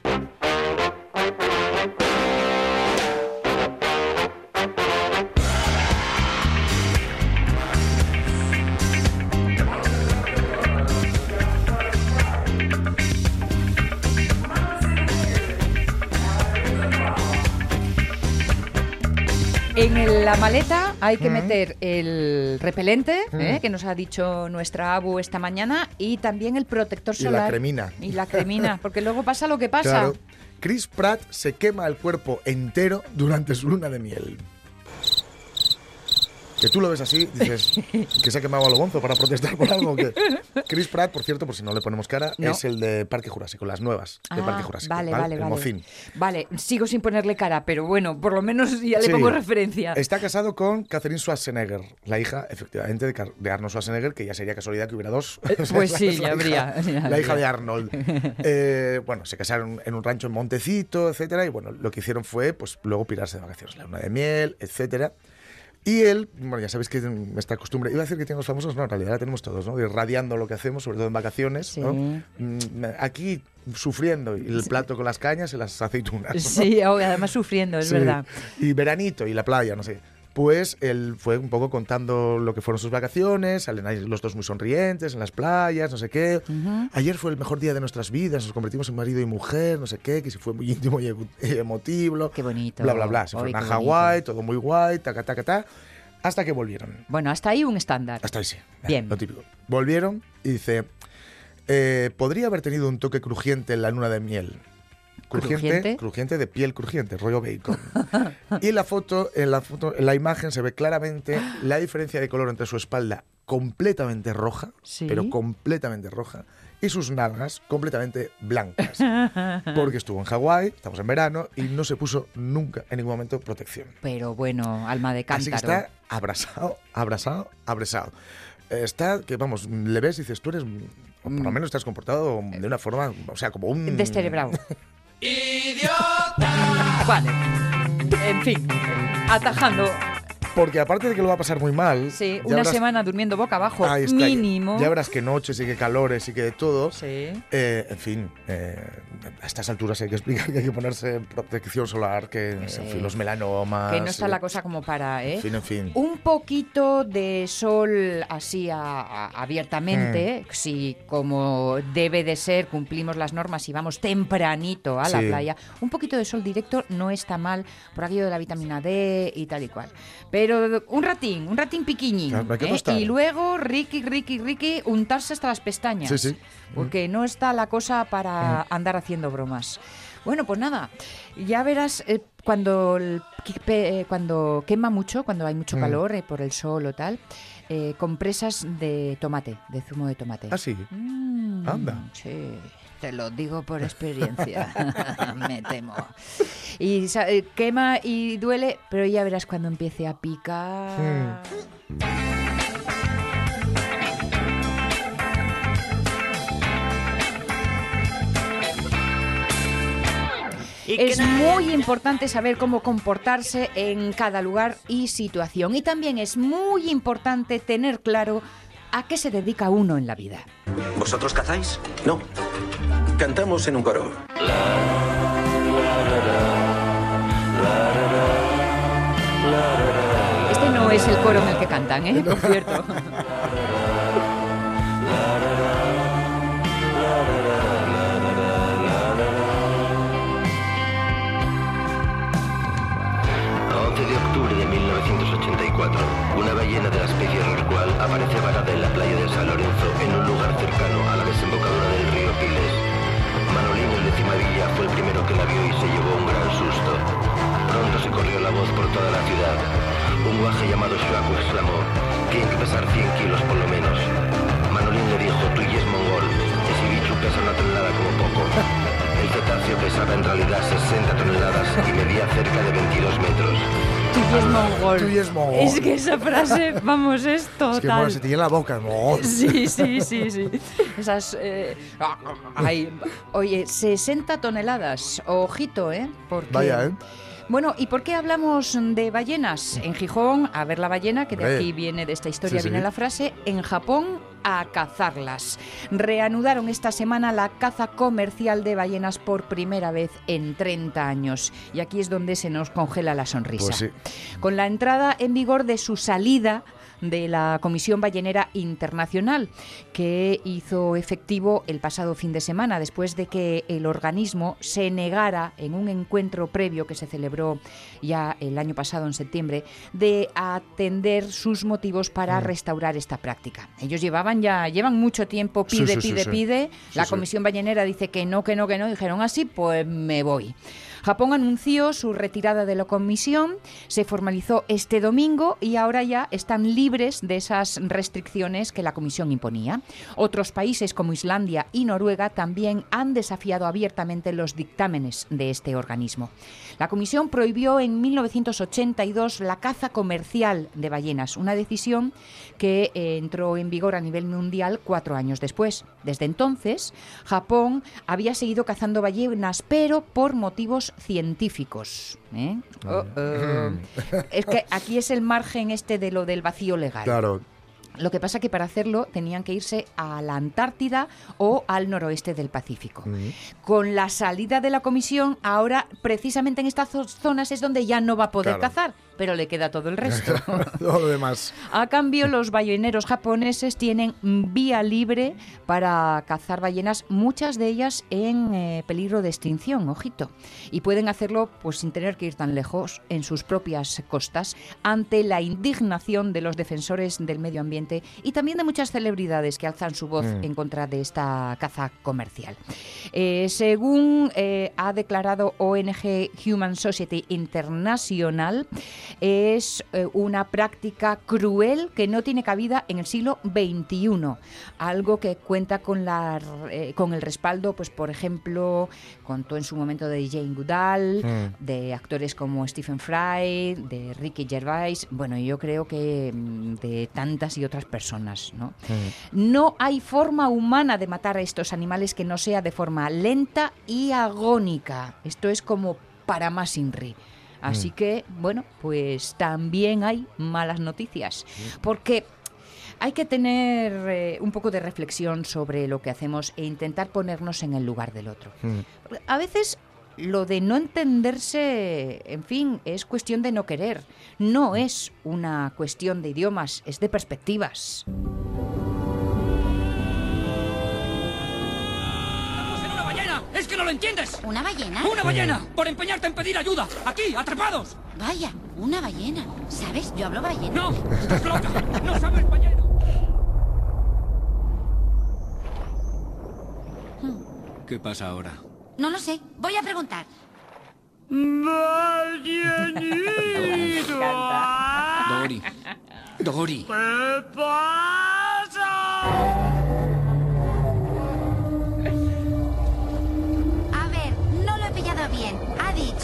Speaker 1: En la maleta hay que meter el repelente, ¿eh? que nos ha dicho nuestra Abu esta mañana, y también el protector
Speaker 2: Y la
Speaker 1: solar.
Speaker 2: cremina.
Speaker 1: Y la cremina, [laughs] porque luego pasa lo que pasa.
Speaker 2: Claro. Chris Pratt se quema el cuerpo entero durante su luna de miel. Que tú lo ves así, dices que se ha quemado a lo bonzo para protestar por algo. Que... [laughs] Chris Pratt, por cierto, por si no le ponemos cara,
Speaker 1: No.
Speaker 2: es el de Parque Jurásico, las nuevas de
Speaker 1: Ah,
Speaker 2: Parque Jurásico.
Speaker 1: Vale, vale, vale.
Speaker 2: mocín.
Speaker 1: Vale, sigo sin ponerle cara, pero bueno, por lo menos ya le
Speaker 2: Sí.
Speaker 1: pongo referencia.
Speaker 2: Está casado con Catherine Schwarzenegger, la hija, efectivamente, de, Arnold Schwarzenegger, que ya sería casualidad que hubiera dos. [laughs]
Speaker 1: pues
Speaker 2: Es
Speaker 1: sí, ya habría,
Speaker 2: hija-
Speaker 1: ya
Speaker 2: La hija de Arnold. [laughs] Eh, bueno, se casaron en un rancho en Montecito, etcétera, y bueno, lo que hicieron fue, pues, luego pirarse de vacaciones, la luna de miel, etcétera. Y él, bueno, ya sabéis que esta costumbre, iba a decir que tienen los famosos, no, en realidad la tenemos todos, ¿no? Irradiando lo que hacemos, sobre todo en vacaciones, ¿no?
Speaker 1: Sí.
Speaker 2: Mm, Aquí sufriendo, y el plato con las cañas y las aceitunas. ¿no?
Speaker 1: Sí, oh, además sufriendo, es
Speaker 2: Sí.
Speaker 1: verdad.
Speaker 2: Y veranito y la playa, no sé. Pues él fue un poco contando lo que fueron sus vacaciones, salen ahí los dos muy sonrientes en las playas, no sé qué. Ayer fue el mejor día de nuestras vidas, nos convertimos en marido y mujer, no sé qué, que si fue muy íntimo y emo- y emotivo.
Speaker 1: Qué bonito.
Speaker 2: Bla, bla, bla. Se
Speaker 1: Ay,
Speaker 2: fueron a. Hawái, todo muy guay, taca, taca, ta. Hasta que volvieron.
Speaker 1: Bueno, hasta ahí un estándar.
Speaker 2: Hasta ahí sí.
Speaker 1: Bien.
Speaker 2: Lo típico. Volvieron y dice, eh, podría haber tenido un toque crujiente en la luna de miel. Crujiente,
Speaker 1: ¿Crujiente?
Speaker 2: crujiente de piel crujiente, rollo bacon. y en la foto, en la foto, en la imagen se ve claramente la diferencia de color entre su espalda completamente roja,
Speaker 1: Sí.
Speaker 2: pero completamente roja, y sus nalgas completamente blancas. [laughs] Porque estuvo en Hawái, estamos en verano, y no se puso nunca en ningún momento protección.
Speaker 1: Pero bueno, alma de
Speaker 2: Así que
Speaker 1: cántaro.
Speaker 2: está abrazado, abrazado. Eh, Está, que vamos, le ves y dices, tú eres, o por lo menos estás comportado de una forma, o sea, como un...
Speaker 1: Descerebrado. [laughs] Vale. En fin, atajando.
Speaker 2: Porque aparte de que lo va a pasar muy mal...
Speaker 1: Sí,
Speaker 2: ya
Speaker 1: una semana durmiendo boca abajo,
Speaker 2: está,
Speaker 1: mínimo.
Speaker 2: Ya verás que noches y que calores y que de todo.
Speaker 1: Sí.
Speaker 2: Eh, en fin, eh, a estas alturas hay que explicar que hay que ponerse protección solar, que en fin, los melanomas...
Speaker 1: Que no está
Speaker 2: eh,
Speaker 1: la cosa como para, ¿eh?
Speaker 2: En fin, en fin.
Speaker 1: Un poquito de sol así a- a- abiertamente,
Speaker 2: Mm.
Speaker 1: si como debe de ser cumplimos las normas y vamos tempranito a la
Speaker 2: Sí.
Speaker 1: playa, un poquito de sol directo no está mal por aquello de la vitamina D y tal y cual. Pero un ratín, un ratín piquiñín.
Speaker 2: Claro,
Speaker 1: ¿eh? Y luego, Ricky, Ricky, Ricky, untarse hasta las pestañas.
Speaker 2: Sí, sí.
Speaker 1: Porque no está la cosa para andar haciendo bromas. Bueno, pues nada, ya verás eh, cuando, el- eh, cuando quema mucho, cuando hay mucho
Speaker 2: Mm.
Speaker 1: calor eh, por el sol o tal, compresas de tomate, de zumo de tomate.
Speaker 2: Ah, sí.
Speaker 1: Mm,
Speaker 2: Anda.
Speaker 1: Sí, te lo digo por [laughs] experiencia, [laughs] me temo. Y eh, quema y duele, pero ya verás cuando empiece a picar. Es muy importante saber cómo comportarse en cada lugar y situación. Y también es muy importante tener claro a qué se dedica uno en la vida.
Speaker 4: ¿Vosotros cazáis? No. Cantamos en un coro.
Speaker 1: Este no es el coro en el que cantan, ¿eh? Por cierto.
Speaker 5: A 11 de octubre de 1984, una ballena de la especie rorcual aparece varada en la playa de San Lorenzo, en un lugar cercano a la desembocadura del río de fue el primero que la vio y se llevó un gran susto. Pronto se corrió la voz por toda la ciudad. Un guaje llamado Shuaku exclamó, tiene que pesar 100 kilos por lo menos. Manolín le dijo, tú y es mongol, ese bicho pesa una tonelada como poco. El cetáceo pesaba en realidad 60 toneladas y medía cerca de 22 metros.
Speaker 1: Tú y es mongol.
Speaker 2: Tú y es mongol.
Speaker 1: Es que esa frase, vamos, es
Speaker 2: Es que bueno,
Speaker 1: total.
Speaker 2: se te llena la boca. No. [laughs]
Speaker 1: Sí, sí, sí, sí. Esas. eh, ay, oye, 60 toneladas. Ojito, ¿eh? Porque,
Speaker 2: Vaya, ¿eh?
Speaker 1: Bueno, ¿y por qué hablamos de ballenas? En Gijón, a ver la ballena, que de aquí viene, de esta historia
Speaker 2: Sí,
Speaker 1: viene
Speaker 2: sí.
Speaker 1: la frase. En Japón, a cazarlas. Reanudaron esta semana la caza comercial de ballenas por primera vez en 30 años. Y aquí es donde se nos congela la sonrisa.
Speaker 2: Pues sí.
Speaker 1: Con la entrada en vigor de su salida de la Comisión Ballenera Internacional, que hizo efectivo el pasado fin de semana, después de que el organismo se negara en un encuentro previo que se celebró ya el año pasado, en septiembre, de atender sus motivos para
Speaker 2: Mm.
Speaker 1: restaurar esta práctica. Ellos llevaban ya, llevan mucho tiempo, pide,
Speaker 2: sí, sí,
Speaker 1: pide,
Speaker 2: sí.
Speaker 1: pide. La. Comisión Ballenera dice que no, que no, que no. Dijeron así, pues me voy. Japón anunció su retirada de la comisión, se formalizó este domingo y ahora ya están libres de esas restricciones que la comisión imponía. Otros países como Islandia y Noruega también han desafiado abiertamente los dictámenes de este organismo. La comisión prohibió en 1982 la caza comercial de ballenas, una decisión que eh, entró en vigor a nivel mundial cuatro años después. Desde entonces, Japón había seguido cazando ballenas, pero por motivos científicos. ¿eh? Oh, oh. Es que aquí es el margen este de lo del vacío legal.
Speaker 2: Claro.
Speaker 1: Lo que pasa que para hacerlo tenían que irse a la Antártida o al noroeste del Pacífico. Con la salida de la comisión, ahora precisamente en estas zo- zonas es donde ya no va a poder
Speaker 2: Claro.
Speaker 1: cazar, pero le queda todo el resto. [laughs]
Speaker 2: Todo lo demás.
Speaker 1: A cambio, los balleneros japoneses tienen vía libre para cazar ballenas, muchas de ellas en eh, peligro de extinción, ojito. Y pueden hacerlo pues sin tener que ir tan lejos en sus propias costas, ante la indignación de los defensores del medio ambiente y también de muchas celebridades que alzan su voz en contra de esta caza comercial. Eh, según eh, ha declarado ONG Human Society International, es eh, una práctica cruel que no tiene cabida en el siglo XXI. Algo que cuenta con, la, eh, con el respaldo, pues por ejemplo, contó en su momento de Jane Goodall, de actores como Stephen Fry, de Ricky Gervais, bueno, yo creo que mm, de tantas y otras personas. ¿no? no hay forma humana de matar a estos animales que no sea de forma lenta y agónica. Esto es como para más Inri. Así que, bueno, pues también hay malas noticias. Porque hay que tener eh, un poco de reflexión sobre lo que hacemos e intentar ponernos en el lugar del otro. A veces lo de no entenderse, en fin, es cuestión de no querer. No es una cuestión de idiomas, es de perspectivas.
Speaker 6: ¡Es que no lo entiendes!
Speaker 7: ¿Una ballena?
Speaker 6: ¡Una ballena! ¡Por empeñarte en pedir ayuda! ¡Aquí, atrapados!
Speaker 7: Vaya, una ballena. ¿Sabes? Yo hablo ballena.
Speaker 6: ¡No! ¡Estás loca! ¡No sabes ballena! ¿Qué pasa ahora?
Speaker 7: No lo sé. Voy a preguntar. [laughs]
Speaker 6: Dori. Dori.
Speaker 7: A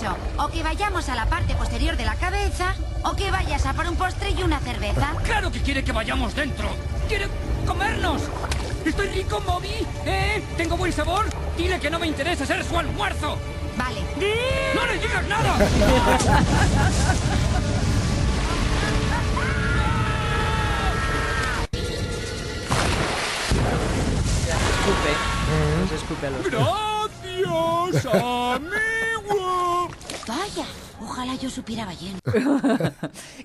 Speaker 7: dicho o que vayamos a la parte posterior de la cabeza o que vayas a por un postre y una cerveza.
Speaker 6: ¡Claro que quiere que vayamos dentro! ¡Quiere comernos! ¿Estoy rico, Moby? ¿Eh? ¿Tengo buen sabor? Dile que no me interesa ser su almuerzo.
Speaker 7: Vale.
Speaker 6: ¡No le digas nada!
Speaker 1: Escupe. Los escupe a los
Speaker 6: ¡Gracias, amigo!
Speaker 7: Vaya, ojalá yo supiera ballena. [laughs]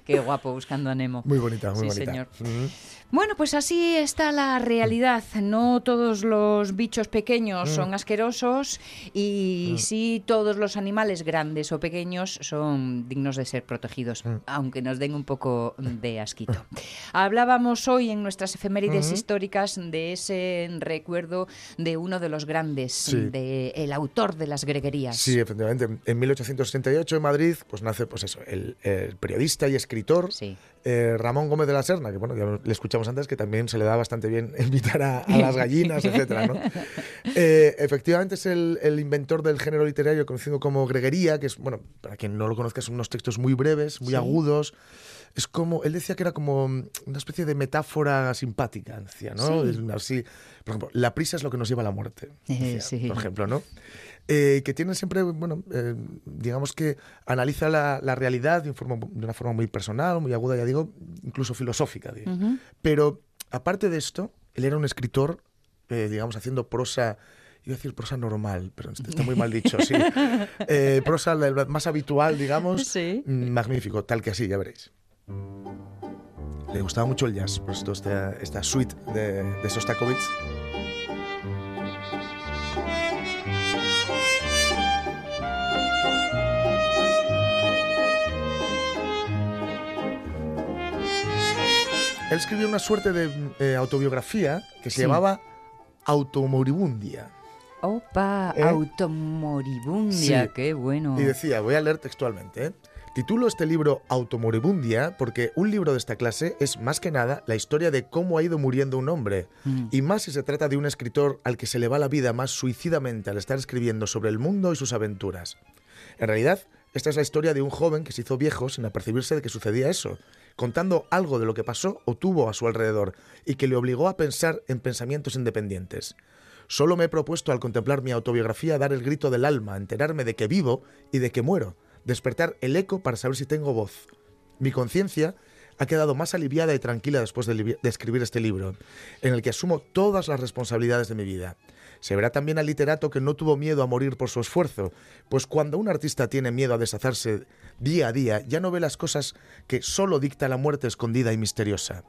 Speaker 1: Qué guapo buscando a Nemo.
Speaker 2: Muy bonita, muy
Speaker 1: Sí,
Speaker 2: bonita.
Speaker 1: señor.
Speaker 2: Mm.
Speaker 1: Bueno, pues así está la realidad. No todos los bichos pequeños son asquerosos y sí todos los animales grandes o pequeños son dignos de ser protegidos, aunque nos den un poco de asquito. Hablábamos hoy en nuestras efemérides históricas de ese recuerdo de uno de los grandes,
Speaker 2: Sí.
Speaker 1: de el autor de las greguerías.
Speaker 2: Sí, efectivamente. En 1838 en Madrid Madrid, pues nace pues eso, el, el periodista y escritor
Speaker 1: Sí.
Speaker 2: Eh, Ramón Gómez de la Serna, que bueno, ya le escuchamos antes que también se le da bastante bien [laughs] invitar a, a las gallinas, etcétera, ¿no? [laughs] Eh, efectivamente es el, el inventor del género literario conocido como greguería, que es, bueno, para quien no lo conozca, son unos textos muy breves, muy
Speaker 1: Sí.
Speaker 2: agudos. Es como, él decía que era como una especie de metáfora simpática, decía, ¿no?
Speaker 1: Sí.
Speaker 2: Así, por ejemplo, la prisa es lo que nos lleva a la muerte, [laughs] decía,
Speaker 1: Sí.
Speaker 2: por ejemplo, ¿no? Eh, que tiene siempre, bueno, eh, digamos que analiza la, la realidad de, forma- de una forma muy personal, muy aguda, ya digo, incluso filosófica. digo.
Speaker 1: Ujú.
Speaker 2: Pero aparte de esto, él era un escritor, eh, digamos, haciendo prosa, iba a decir prosa normal, pero está muy mal dicho, sí. [laughs] Eh, prosa más habitual, digamos,
Speaker 1: Sí.
Speaker 2: magnífico, tal que así, ya veréis. Le gustaba mucho el jazz, por esto esta, esta suite de, de Sostakovich. Él escribió una suerte de eh, autobiografía que se
Speaker 1: Sí.
Speaker 2: llamaba Automoribundia.
Speaker 1: Opa,
Speaker 2: ¿Eh?
Speaker 1: automoribundia,
Speaker 2: Sí.
Speaker 1: qué bueno.
Speaker 2: Y decía, voy a leer textualmente, ¿eh? Titulo este libro Automoribundia porque un libro de esta clase es más que nada la historia de cómo ha ido muriendo un hombre.
Speaker 1: Mm.
Speaker 2: Y más si se trata de un escritor al que se le va la vida más suicidamente al estar escribiendo sobre el mundo y sus aventuras. En realidad, esta es la historia de un joven que se hizo viejo sin apercibirse de que sucedía eso, contando algo de lo que pasó o tuvo a su alrededor y que le obligó a pensar en pensamientos independientes. Solo me he propuesto al contemplar mi autobiografía dar el grito del alma, enterarme de que vivo y de que muero, despertar el eco para saber si tengo voz. Mi conciencia ha quedado más aliviada y tranquila después de, escribir este libro, en el que asumo todas las responsabilidades de mi vida. Se verá también al literato que no tuvo miedo a morir por su esfuerzo, pues cuando un artista tiene miedo a deshacerse día a día, ya no ve las cosas que solo dicta la muerte escondida y misteriosa.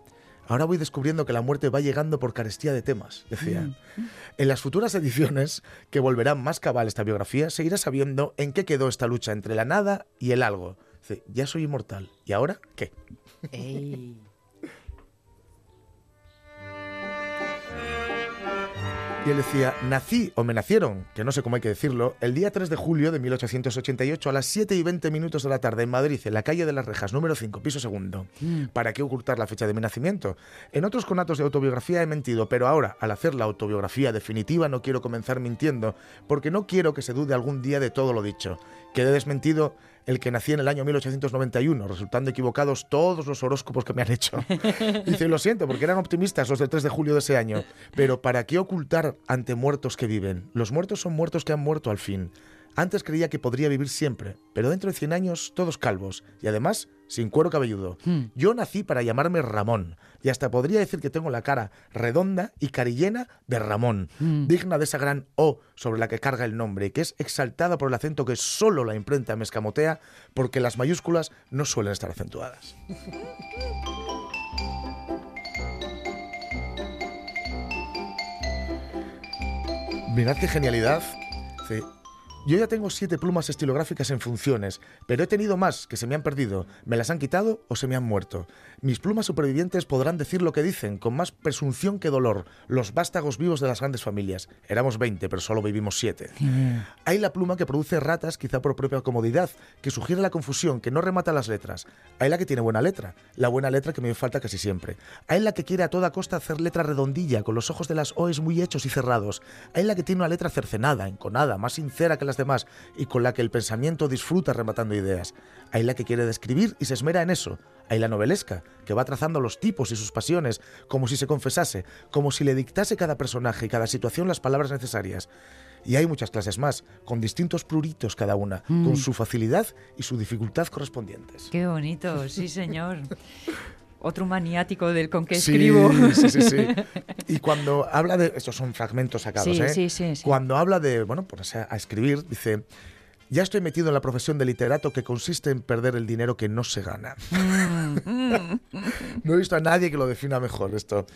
Speaker 2: Ahora voy descubriendo que la muerte va llegando por carestía de temas, decía. En las futuras ediciones, que volverán más cabal esta biografía, se irá sabiendo en qué quedó esta lucha entre la nada y el algo. Dice, ya soy inmortal. ¿Y ahora qué?
Speaker 1: Ey.
Speaker 2: Y él decía, nací o me nacieron, que no sé cómo hay que decirlo, el día 3 de julio de 1888 a las 7 y 20 minutos de la tarde en Madrid, en la calle de las Rejas, número 5, piso segundo. ¿Para qué ocultar la fecha de mi nacimiento? En otros conatos de autobiografía he mentido, pero ahora, al hacer la autobiografía definitiva, no quiero comenzar mintiendo, porque no quiero que se dude algún día de todo lo dicho. Quedé desmentido el que nací en el año 1891, resultando equivocados todos los horóscopos que me han hecho. [laughs] Dice, lo siento, porque eran optimistas los del 3 de julio de ese año. Pero ¿para qué ocultar ante muertos que viven? Los muertos son muertos que han muerto al fin. Antes creía que podría vivir siempre, pero dentro de 100 años todos calvos y además sin cuero cabelludo. Yo nací para llamarme Ramón y hasta podría decir que tengo la cara redonda y carillena de Ramón, digna de esa gran O sobre la que carga el nombre y que es exaltada por el acento que solo la imprenta me escamotea porque las mayúsculas no suelen estar acentuadas. Mirad qué genialidad. Sí. Yo ya tengo siete plumas estilográficas en funciones, pero he tenido más que se me han perdido, me las han quitado o se me han muerto. Mis plumas supervivientes podrán decir lo que dicen, con más presunción que dolor, los vástagos vivos de las grandes familias. Éramos 20, pero solo vivimos siete. Hay la pluma que produce ratas, quizá por propia comodidad, que sugiere la confusión, que no remata las letras. Hay la que tiene buena letra, la buena letra que me falta casi siempre. Hay la que quiere a toda costa hacer letra redondilla, con los ojos de las O's muy hechos y cerrados. Hay la que tiene una letra cercenada, enconada, más sincera que las demás, y con la que el pensamiento disfruta rematando ideas. Hay la que quiere describir y se esmera en eso. Hay la novelesca, que va trazando los tipos y sus pasiones, como si se confesase, como si le dictase cada personaje y cada situación las palabras necesarias. Y hay muchas clases más, con distintos pruritos cada una, con su facilidad y su dificultad correspondientes.
Speaker 1: Qué bonito, sí, señor. [laughs] Otro maniático del con que
Speaker 2: Sí,
Speaker 1: escribo.
Speaker 2: Sí, sí, sí. [laughs] Y cuando habla de. Estos son fragmentos sacados,
Speaker 1: Sí,
Speaker 2: ¿eh?
Speaker 1: sí, sí, sí.
Speaker 2: Cuando habla de. Bueno, ponerse a escribir, dice. Ya estoy metido en la profesión de literato que consiste en perder el dinero que no se gana. [laughs] no he visto a nadie que lo defina mejor esto.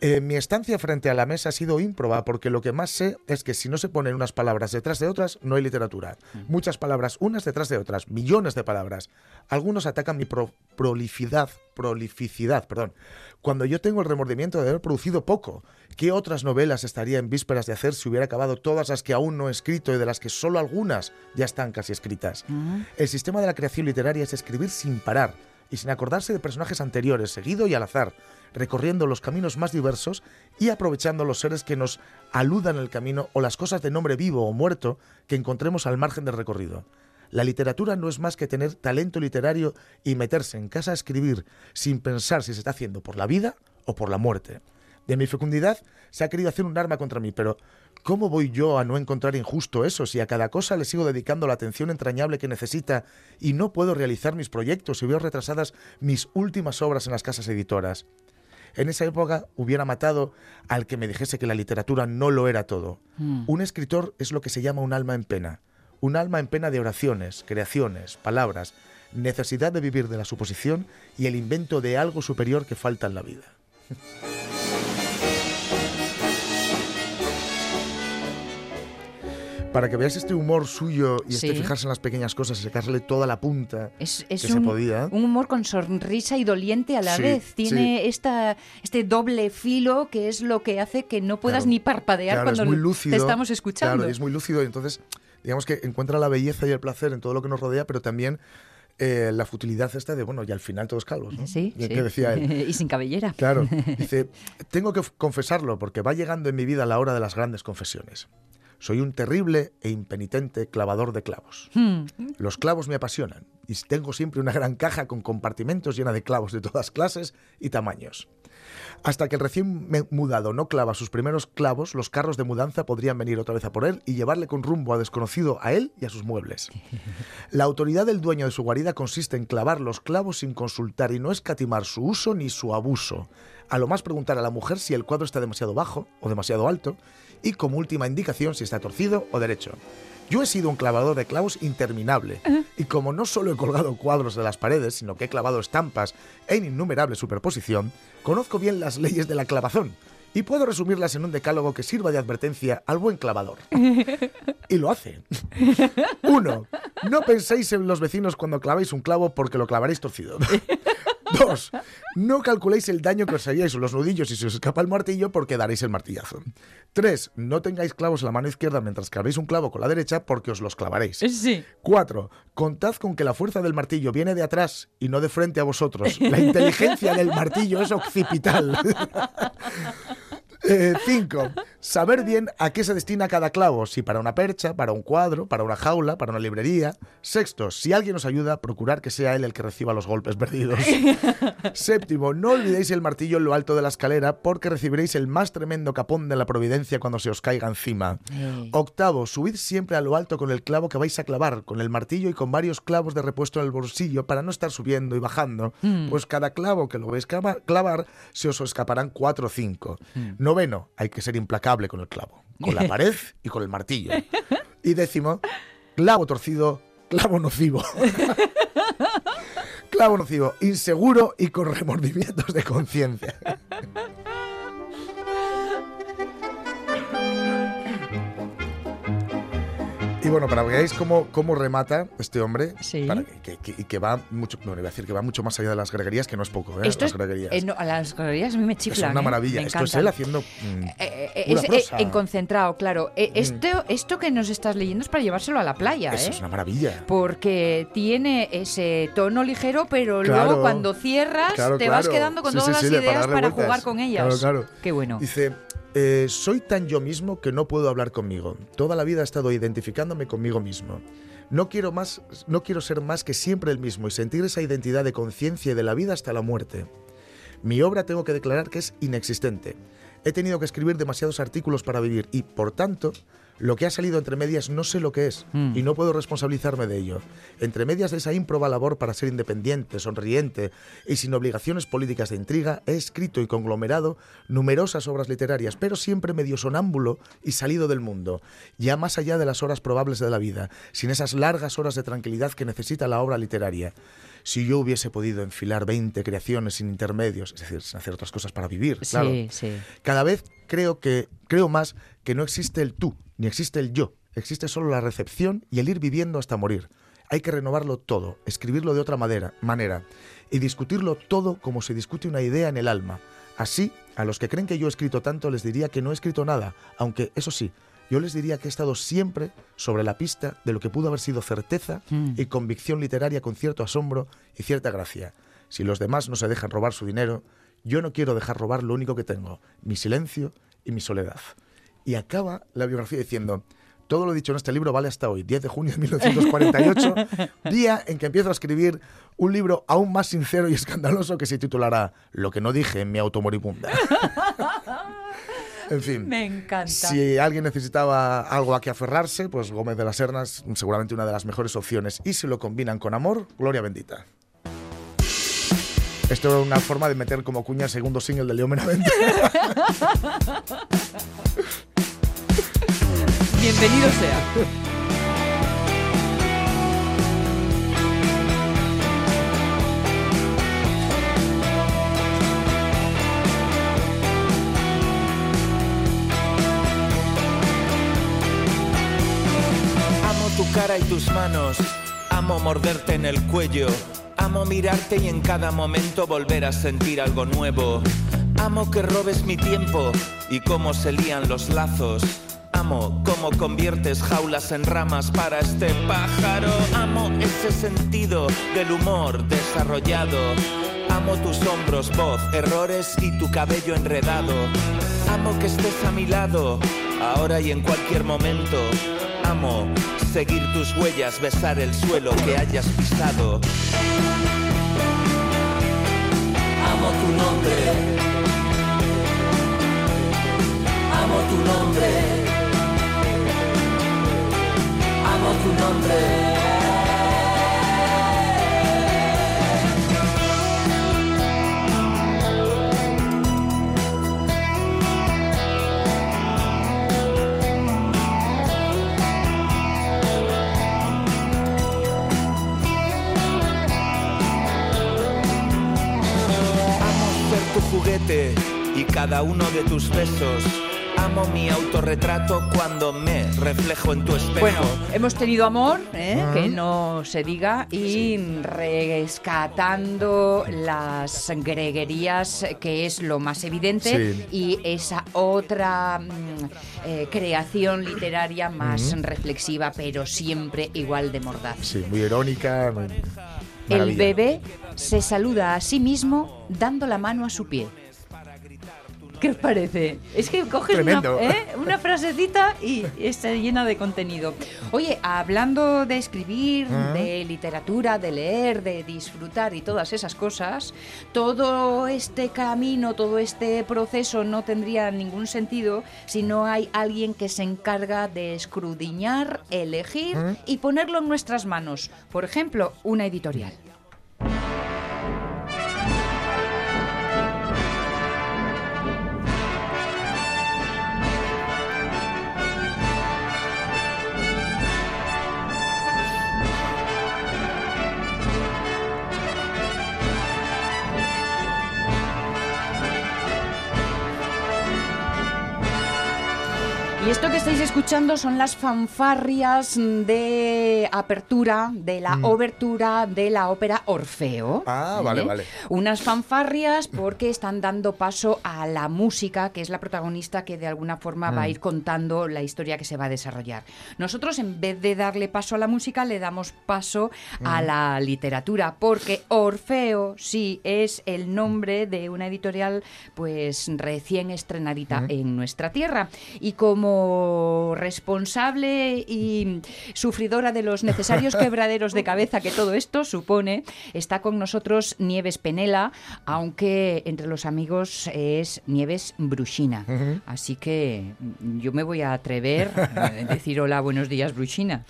Speaker 2: Eh, mi estancia frente a la mesa ha sido ímproba porque lo que más sé es que si no se ponen unas palabras detrás de otras, no hay literatura. Muchas palabras unas detrás de otras, millones de palabras. Algunos atacan mi pro- prolificidad, prolificidad, perdón. Cuando yo tengo el remordimiento de haber producido poco, ¿qué otras novelas estaría en vísperas de hacer si hubiera acabado todas las que aún no he escrito y de las que solo algunas ya están están casi escritas.
Speaker 1: Ah.
Speaker 2: El sistema de la creación literaria es escribir sin parar y sin acordarse de personajes anteriores, seguido y al azar, recorriendo los caminos más diversos y aprovechando los seres que nos aludan el camino o las cosas de nombre vivo o muerto que encontremos al margen del recorrido. La literatura no es más que tener talento literario y meterse en casa a escribir sin pensar si se está haciendo por la vida o por la muerte. De mi fecundidad se ha querido hacer un arma contra mí, pero ¿cómo voy yo a no encontrar injusto eso si a cada cosa le sigo dedicando la atención entrañable que necesita y no puedo realizar mis proyectos y veo retrasadas mis últimas obras en las casas editoras? En esa época hubiera matado al que me dijese que la literatura no lo era todo. Un escritor es lo que se llama un alma en pena. Un alma en pena de oraciones, creaciones, palabras, necesidad de vivir de la suposición y el invento de algo superior que falta en la vida. [laughs] Para que veáis este humor suyo y este fijarse en las pequeñas cosas y sacarle toda la punta
Speaker 1: Es, es
Speaker 2: que se
Speaker 1: un,
Speaker 2: podía.
Speaker 1: un humor con sonrisa y doliente a la
Speaker 2: Sí,
Speaker 1: vez. Tiene esta, este doble filo que es lo que hace que no puedas
Speaker 2: Claro.
Speaker 1: ni parpadear
Speaker 2: Claro,
Speaker 1: cuando
Speaker 2: es muy lúcido,
Speaker 1: te estamos escuchando.
Speaker 2: Claro, es muy lúcido y entonces digamos que encuentra la belleza y el placer en todo lo que nos rodea, pero también eh, la futilidad esta de, bueno, y al final todos calvos, ¿no?
Speaker 1: Sí,
Speaker 2: Y
Speaker 1: sí.
Speaker 2: que decía él. [laughs]
Speaker 1: y sin cabellera.
Speaker 2: Claro, [laughs] dice, tengo que confesarlo porque va llegando en mi vida la hora de las grandes confesiones. Soy un terrible e impenitente clavador de clavos.
Speaker 1: Hmm.
Speaker 2: Los clavos me apasionan y tengo siempre una gran caja con compartimentos llena de clavos de todas clases y tamaños. Hasta que el recién mudado no clava sus primeros clavos, los carros de mudanza podrían venir otra vez a por él y llevarle con rumbo a desconocido a él y a sus muebles. [laughs] La autoridad del dueño de su guarida consiste en clavar los clavos sin consultar y no escatimar su uso ni su abuso. A lo más preguntar a la mujer si el cuadro está demasiado bajo o demasiado alto y como última indicación si está torcido o derecho. Yo he sido un clavador de clavos interminable y como no solo he colgado cuadros de las paredes, sino que he clavado estampas en innumerable superposición, conozco bien las leyes de la clavazón y puedo resumirlas en un decálogo que sirva de advertencia al buen clavador. [laughs] Y lo hace. Uno, no penséis en los vecinos cuando claváis un clavo porque lo clavaréis torcido. [laughs] Dos, no calculéis el daño que os haríais los nudillos y si os escapa el martillo porque daréis el martillazo. Tres, no tengáis clavos en la mano izquierda mientras clavéis un clavo con la derecha porque os los clavaréis.
Speaker 1: Sí.
Speaker 2: Cuatro, contad con que la fuerza del martillo viene de atrás y no de frente a vosotros. La [laughs] inteligencia del martillo es occipital. [laughs] Eh, cinco, saber bien a qué se destina cada clavo, si para una percha, para un cuadro, para una jaula, para una librería. Sexto, si alguien os ayuda, procurar que sea él el que reciba los golpes perdidos. [laughs] Séptimo, no olvidéis el martillo en lo alto de la escalera porque recibiréis el más tremendo capón de la providencia cuando se os caiga encima. Octavo, subid siempre a lo alto con el clavo que vais a clavar, con el martillo y con varios clavos de repuesto en el bolsillo para no estar subiendo y bajando, pues cada clavo que lo veis clava- clavar se os escaparán cuatro o cinco. Noveno, hay que ser implacable con el clavo, con la [laughs] pared y con el martillo. Y décimo, clavo torcido, clavo nocivo. [laughs] clavo nocivo, inseguro y con remordimientos de conciencia. [laughs] Y bueno, para que veáis cómo, cómo remata este hombre,
Speaker 1: Sí.
Speaker 2: para que, que- que- y que va mucho, bueno, iba a decir que va mucho más allá de las greguerías, que no es poco, ¿eh?
Speaker 1: Esto
Speaker 2: las
Speaker 1: es,
Speaker 2: greguerías.
Speaker 1: eh, no, las galerías a mí me
Speaker 2: es
Speaker 1: chiflan.
Speaker 2: una
Speaker 1: ¿eh?
Speaker 2: maravilla. Esto es él haciendo mm,
Speaker 1: Eh, eh, es,
Speaker 2: prosa.
Speaker 1: en concentrado, claro. Eh, esto, esto que nos estás leyendo es para llevárselo a la playa,
Speaker 2: Eso
Speaker 1: ¿eh?
Speaker 2: es una maravilla.
Speaker 1: Porque tiene ese tono ligero, pero
Speaker 2: Claro.
Speaker 1: luego cuando cierras
Speaker 2: Claro,
Speaker 1: te vas quedando con
Speaker 2: Sí,
Speaker 1: todas
Speaker 2: sí,
Speaker 1: las
Speaker 2: de para
Speaker 1: ideas para
Speaker 2: vueltas.
Speaker 1: jugar con ellas.
Speaker 2: Claro, claro.
Speaker 1: Qué bueno.
Speaker 2: Dice, eh, soy tan yo mismo que no puedo hablar conmigo. Toda la vida he estado identificándome conmigo mismo. No quiero más, no quiero ser más que siempre el mismo y sentir esa identidad de conciencia y de la vida hasta la muerte. Mi obra tengo que declarar que es inexistente. He tenido que escribir demasiados artículos para vivir y, por tanto, lo que ha salido entre medias no sé lo que es
Speaker 1: Mm.
Speaker 2: y no puedo responsabilizarme de ello. Entre medias de esa ímproba labor para ser independiente, sonriente y sin obligaciones políticas de intriga, he escrito y conglomerado numerosas obras literarias, pero siempre medio sonámbulo y salido del mundo, ya más allá de las horas probables de la vida, sin esas largas horas de tranquilidad que necesita la obra literaria. Si yo hubiese podido enfilar 20 creaciones sin intermedios, es decir, sin hacer otras cosas para vivir, claro,
Speaker 1: Sí, sí.
Speaker 2: cada vez creo que creo más que no existe el tú, ni existe el yo, existe solo la recepción y el ir viviendo hasta morir. Hay que renovarlo todo, escribirlo de otra manera, manera y discutirlo todo como se discute una idea en el alma. Así, a los que creen que yo he escrito tanto les diría que no he escrito nada, aunque eso sí, yo les diría que he estado siempre sobre la pista de lo que pudo haber sido certeza
Speaker 1: Mm.
Speaker 2: y convicción literaria con cierto asombro y cierta gracia. Si los demás no se dejan robar su dinero, yo no quiero dejar robar lo único que tengo, mi silencio y mi soledad. Y acaba la biografía diciendo, todo lo dicho en este libro vale hasta hoy, 10 de junio de 1948, [laughs] día en que empiezo a escribir un libro aún más sincero y escandaloso que se titulará Lo que no dije en mi automoribunda. [laughs] en fin.
Speaker 1: Me encanta.
Speaker 2: Si alguien necesitaba algo a que aferrarse, pues Gómez de las Sernas, seguramente una de las mejores opciones. Y si lo combinan con amor, gloria bendita. Esto era una forma de meter como cuña el segundo single de Leo Menavente. [laughs]
Speaker 1: Bienvenido sea.
Speaker 8: Amo tu cara y tus manos, amo morderte en el cuello, amo mirarte y en cada momento volver a sentir algo nuevo. Amo que robes mi tiempo y cómo se lían los lazos. Amo cómo conviertes jaulas en ramas para este pájaro. Amo ese sentido del humor desarrollado. Amo tus hombros, voz, errores y tu cabello enredado. Amo que estés a mi lado, ahora y en cualquier momento. Amo seguir tus huellas, besar el suelo que hayas pisado.
Speaker 3: Amo tu nombre. Amo tu nombre. Amo tu nombre.
Speaker 8: Y cada uno de tus besos. Amo mi autorretrato cuando me reflejo en tu espejo.
Speaker 1: Bueno, hemos tenido amor, ¿eh? Que no se diga, y rescatando las greguerías, que es lo más evidente,
Speaker 2: Sí.
Speaker 1: y esa otra mm, eh, creación literaria más reflexiva, pero siempre igual de mordaz.
Speaker 2: Sí, muy irónica. muy-
Speaker 1: El bebé se saluda a sí mismo dando la mano a su pie. ¿Qué os parece? Es que coges una. ¿eh? una frasecita y está llena de contenido. Oye, hablando de escribir,
Speaker 2: Ah.
Speaker 1: de literatura, de leer, de disfrutar y todas esas cosas, todo este camino, todo este proceso no tendría ningún sentido si no hay alguien que se encarga de escrudiñar, elegir
Speaker 2: Ah.
Speaker 1: y ponerlo en nuestras manos. Por ejemplo, una editorial. Y esto que estáis escuchando son las fanfarrias de apertura de la obertura de la ópera Orfeo.
Speaker 2: Mm. Ah, vale, vale.
Speaker 1: Unas fanfarrias porque están dando paso a la música, que es la protagonista que de alguna forma
Speaker 2: Mm.
Speaker 1: va a ir contando la historia que se va a desarrollar. Nosotros, en vez de darle paso a la música, le damos paso
Speaker 2: Mm.
Speaker 1: a la literatura, porque Orfeo sí es el nombre de una editorial pues recién estrenadita en nuestra tierra. Y como responsable y sufridora de los necesarios quebraderos de cabeza que todo esto supone, está con nosotros Nieves Penela, aunque entre los amigos es Nieves Brushina. Así que yo me voy a atrever a decir hola, buenos días, Brushina.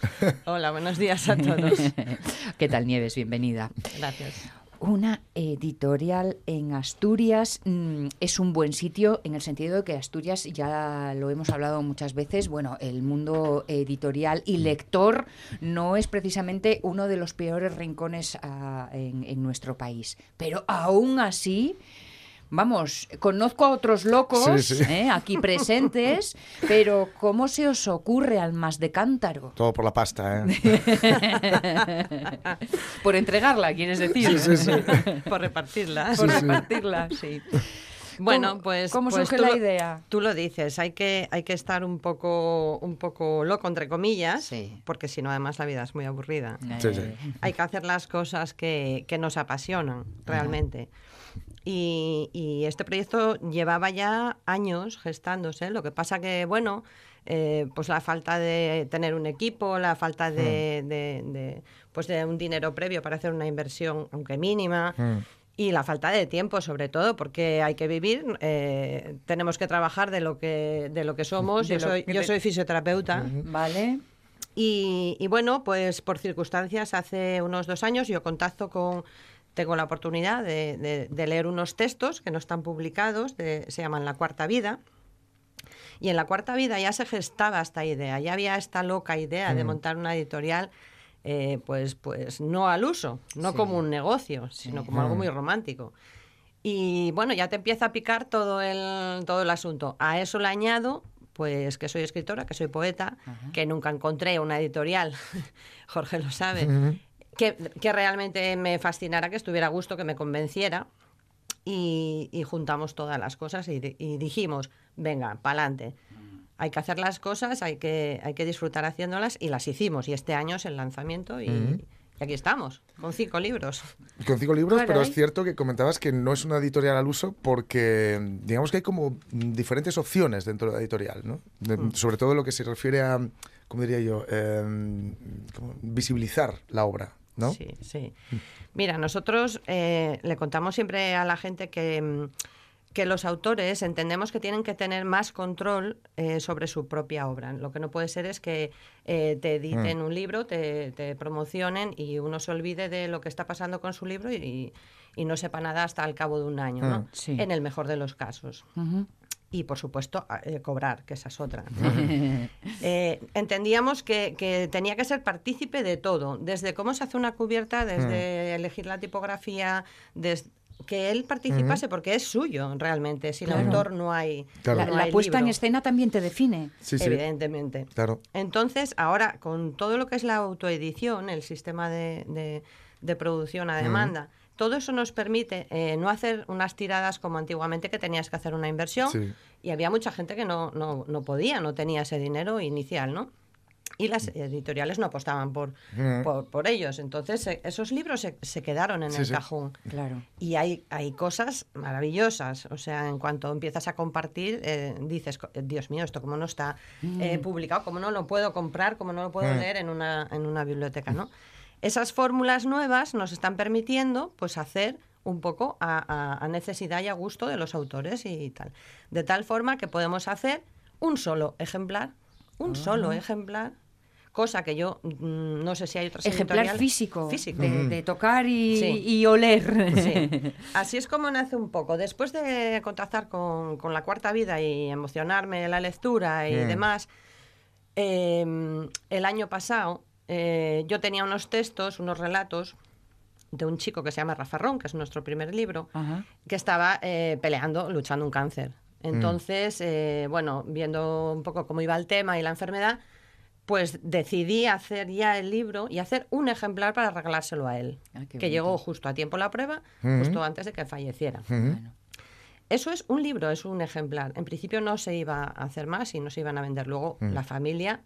Speaker 9: Hola, buenos días a todos. [laughs]
Speaker 1: ¿Qué tal, Nieves? Bienvenida.
Speaker 9: Gracias.
Speaker 1: Una editorial en Asturias mm, es un buen sitio en el sentido de que Asturias, ya lo hemos hablado muchas veces, bueno, el mundo editorial y lector no es precisamente uno de los peores rincones ah, en, en nuestro país. Pero aún así... Vamos, conozco a otros locos
Speaker 2: Sí, sí.
Speaker 1: ¿eh? aquí presentes, [laughs] pero ¿cómo se os ocurre al más de cántaro?
Speaker 2: Todo por la pasta, ¿eh? [laughs]
Speaker 1: Por entregarla, quieres decir.
Speaker 2: Sí, sí, sí.
Speaker 9: Por repartirlas. [laughs]
Speaker 1: Por repartirla, sí.
Speaker 9: Bueno,
Speaker 1: ¿Cómo-
Speaker 9: pues
Speaker 1: cómo
Speaker 9: pues
Speaker 1: surge
Speaker 9: tú
Speaker 1: la idea?
Speaker 9: Tú lo dices, hay que hay que estar un poco un poco loco entre comillas, porque si no además la vida es muy aburrida.
Speaker 2: Sí, sí.
Speaker 9: Hay que hacer las cosas que, que nos apasionan realmente. Y, y este proyecto llevaba ya años gestándose. Lo que pasa que, bueno, eh, pues la falta de tener un equipo, la falta de, de- de, pues de un dinero previo para hacer una inversión, aunque mínima, y la falta de tiempo, sobre todo, porque hay que vivir, eh, tenemos que trabajar de lo que, de lo que somos.
Speaker 1: De
Speaker 9: Yo
Speaker 1: lo
Speaker 9: soy,
Speaker 1: que
Speaker 9: yo soy fisioterapeuta.
Speaker 1: Vale.
Speaker 9: Y, y bueno, pues por circunstancias, hace unos dos años yo contacto con, tengo la oportunidad de, de- de leer unos textos que no están publicados, de- se llaman La Cuarta Vida. Y en La Cuarta Vida ya se gestaba esta idea, ya había esta loca idea de
Speaker 10: Mm.
Speaker 9: montar una editorial, eh, pues, pues no al uso, no
Speaker 10: Sí.
Speaker 9: como un negocio, sino como algo
Speaker 10: Mm.
Speaker 9: muy romántico. Y bueno, ya te empieza a picar todo el, todo el asunto. A eso le añado, pues que soy escritora, que soy poeta, que nunca encontré una editorial, [laughs] Jorge lo sabe, que, que realmente me fascinara, que estuviera a gusto, que me convenciera. Y, y juntamos todas las cosas y, di- y dijimos, venga, pa'lante. Hay que hacer las cosas, hay que, hay que disfrutar haciéndolas y las hicimos. Y este año es el lanzamiento y, y aquí estamos, con cinco libros.
Speaker 2: Con cinco libros, pero es cierto que comentabas que no es una editorial al uso porque digamos que hay como mm, diferentes opciones dentro de la editorial, ¿no? De-
Speaker 9: Mm.
Speaker 2: Sobre todo lo que se refiere a, ¿cómo diría yo? Eh, como visibilizar la obra, ¿no?
Speaker 9: Sí, sí. Mira, nosotros eh, le contamos siempre a la gente que, mm, que los autores entendemos que tienen que tener más control eh, sobre su propia obra. Lo que no puede ser es que eh, te editen
Speaker 10: Mm.
Speaker 9: un libro, te, te promocionen y uno se olvide de lo que está pasando con su libro y, y no sepa nada hasta el cabo de un año, ¿no?
Speaker 1: Mm. Sí.
Speaker 9: En el mejor de los casos. Y, por supuesto, eh, cobrar, que esa es otra. [laughs] Eh, entendíamos que, que tenía que ser partícipe de todo, desde cómo se hace una cubierta, desde elegir la tipografía, desde que él participase porque es suyo realmente. Sin
Speaker 1: Claro.
Speaker 9: autor no hay,
Speaker 1: La,
Speaker 9: no
Speaker 1: la
Speaker 9: hay
Speaker 1: puesta en escena también te define.
Speaker 9: evidentemente.
Speaker 2: Claro.
Speaker 9: Entonces, ahora, con todo lo que es la autoedición, el sistema de, de- de producción a demanda, todo eso nos permite eh, no hacer unas tiradas como antiguamente que tenías que hacer una inversión
Speaker 2: Sí.
Speaker 9: y había mucha gente que no, no, no podía, no tenía ese dinero inicial, ¿no? Y las editoriales no apostaban por,
Speaker 10: Mm.
Speaker 9: por, por ellos. Entonces, eh, esos libros se, se quedaron en
Speaker 10: Sí,
Speaker 9: el
Speaker 10: sí.
Speaker 9: cajón.
Speaker 1: Claro.
Speaker 9: Y hay, hay cosas maravillosas. O sea, en cuanto empiezas a compartir, eh, dices, "Co- Dios mío, esto cómo no está eh,
Speaker 10: Mm.
Speaker 9: publicado, cómo no lo puedo comprar, cómo no lo puedo
Speaker 10: Mm.
Speaker 9: leer en una, en una biblioteca, ¿no? Esas fórmulas nuevas nos están permitiendo, pues, hacer un poco a, a- a necesidad y a gusto de los autores y tal. De tal forma que podemos hacer un solo ejemplar, un solo
Speaker 1: Ah.
Speaker 9: ejemplar, cosa que yo mm, no sé si hay otras
Speaker 1: Ejemplar físico,
Speaker 9: físico.
Speaker 1: de, de tocar y,
Speaker 9: Sí.
Speaker 1: y oler.
Speaker 9: Sí. [laughs] Así es como nace un poco. Después de contactar con, con la cuarta vida y emocionarme la lectura y
Speaker 10: Mm.
Speaker 9: demás, eh, el año pasado eh, yo tenía unos textos, unos relatos de un chico que se llama Rafa Ron, que es nuestro primer libro,
Speaker 1: Ajá.
Speaker 9: que estaba eh, peleando, luchando un cáncer. Entonces, eh, bueno, viendo un poco cómo iba el tema y la enfermedad, pues decidí hacer ya el libro y hacer un ejemplar para regalárselo a él,
Speaker 1: Ah,
Speaker 9: que llegó justo a tiempo la prueba, justo antes de que falleciera. Eso es un libro, es un ejemplar. En principio no se iba a hacer más y no se iban a vender. Luego
Speaker 10: Mm.
Speaker 9: la familia,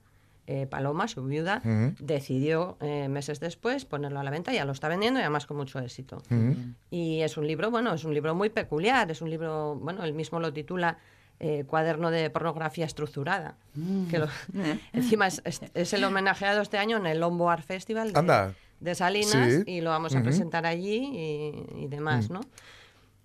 Speaker 9: eh, Paloma, su viuda, decidió eh, meses después ponerlo a la venta y ya lo está vendiendo y además con mucho éxito. Y es un libro, bueno, es un libro muy peculiar, es un libro, bueno, él mismo lo titula eh, Cuaderno de pornografía estructurada. Que lo- [laughs] encima es, es- es el homenajeado este año en el Lombo Art Festival de,
Speaker 2: Anda.
Speaker 9: de Salinas
Speaker 2: Sí.
Speaker 9: y lo vamos a presentar allí y, y demás,
Speaker 2: Mm.
Speaker 9: ¿no?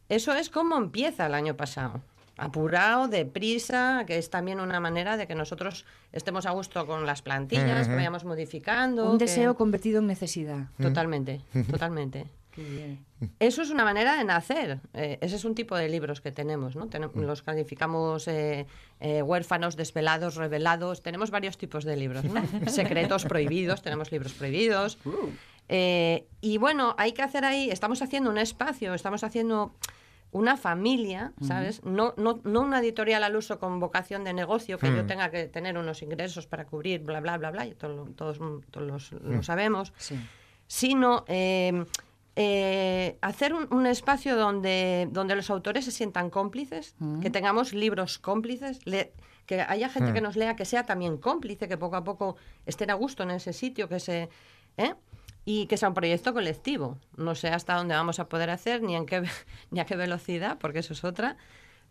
Speaker 9: Eso es como empieza el año pasado. Apurado, deprisa, que es también una manera de que nosotros estemos a gusto con las plantillas, que vayamos modificando.
Speaker 1: Un
Speaker 9: que-
Speaker 1: deseo convertido en necesidad.
Speaker 9: Totalmente, totalmente. [laughs]
Speaker 1: Qué bien.
Speaker 9: Eso es una manera de nacer. Eh, ese es un tipo de libros que tenemos, ¿no?
Speaker 1: Mm.
Speaker 9: los calificamos eh, eh, huérfanos, desvelados, revelados. Tenemos varios tipos de libros, ¿no? [laughs] Secretos prohibidos, tenemos libros prohibidos.
Speaker 1: Uh.
Speaker 9: Eh, y bueno, hay que hacer ahí, estamos haciendo un espacio, estamos haciendo una familia, ¿sabes? No, no, no una editorial al uso con vocación de negocio, que yo
Speaker 10: Mm.
Speaker 9: tenga que tener unos ingresos para cubrir, bla, bla, bla, bla, y todo todos, todos los- lo
Speaker 10: Mm.
Speaker 9: sabemos
Speaker 1: Sí.
Speaker 9: sino eh, eh, hacer un, un espacio donde, donde los autores se sientan cómplices,
Speaker 1: Mm.
Speaker 9: que tengamos libros cómplices, le- que haya gente que nos lea que sea también cómplice, que poco a poco estén a gusto en ese sitio, que se... ¿eh? Y que sea un proyecto colectivo. No sé hasta dónde vamos a poder hacer, ni, en qué, [laughs] ni a qué velocidad, porque eso es otra.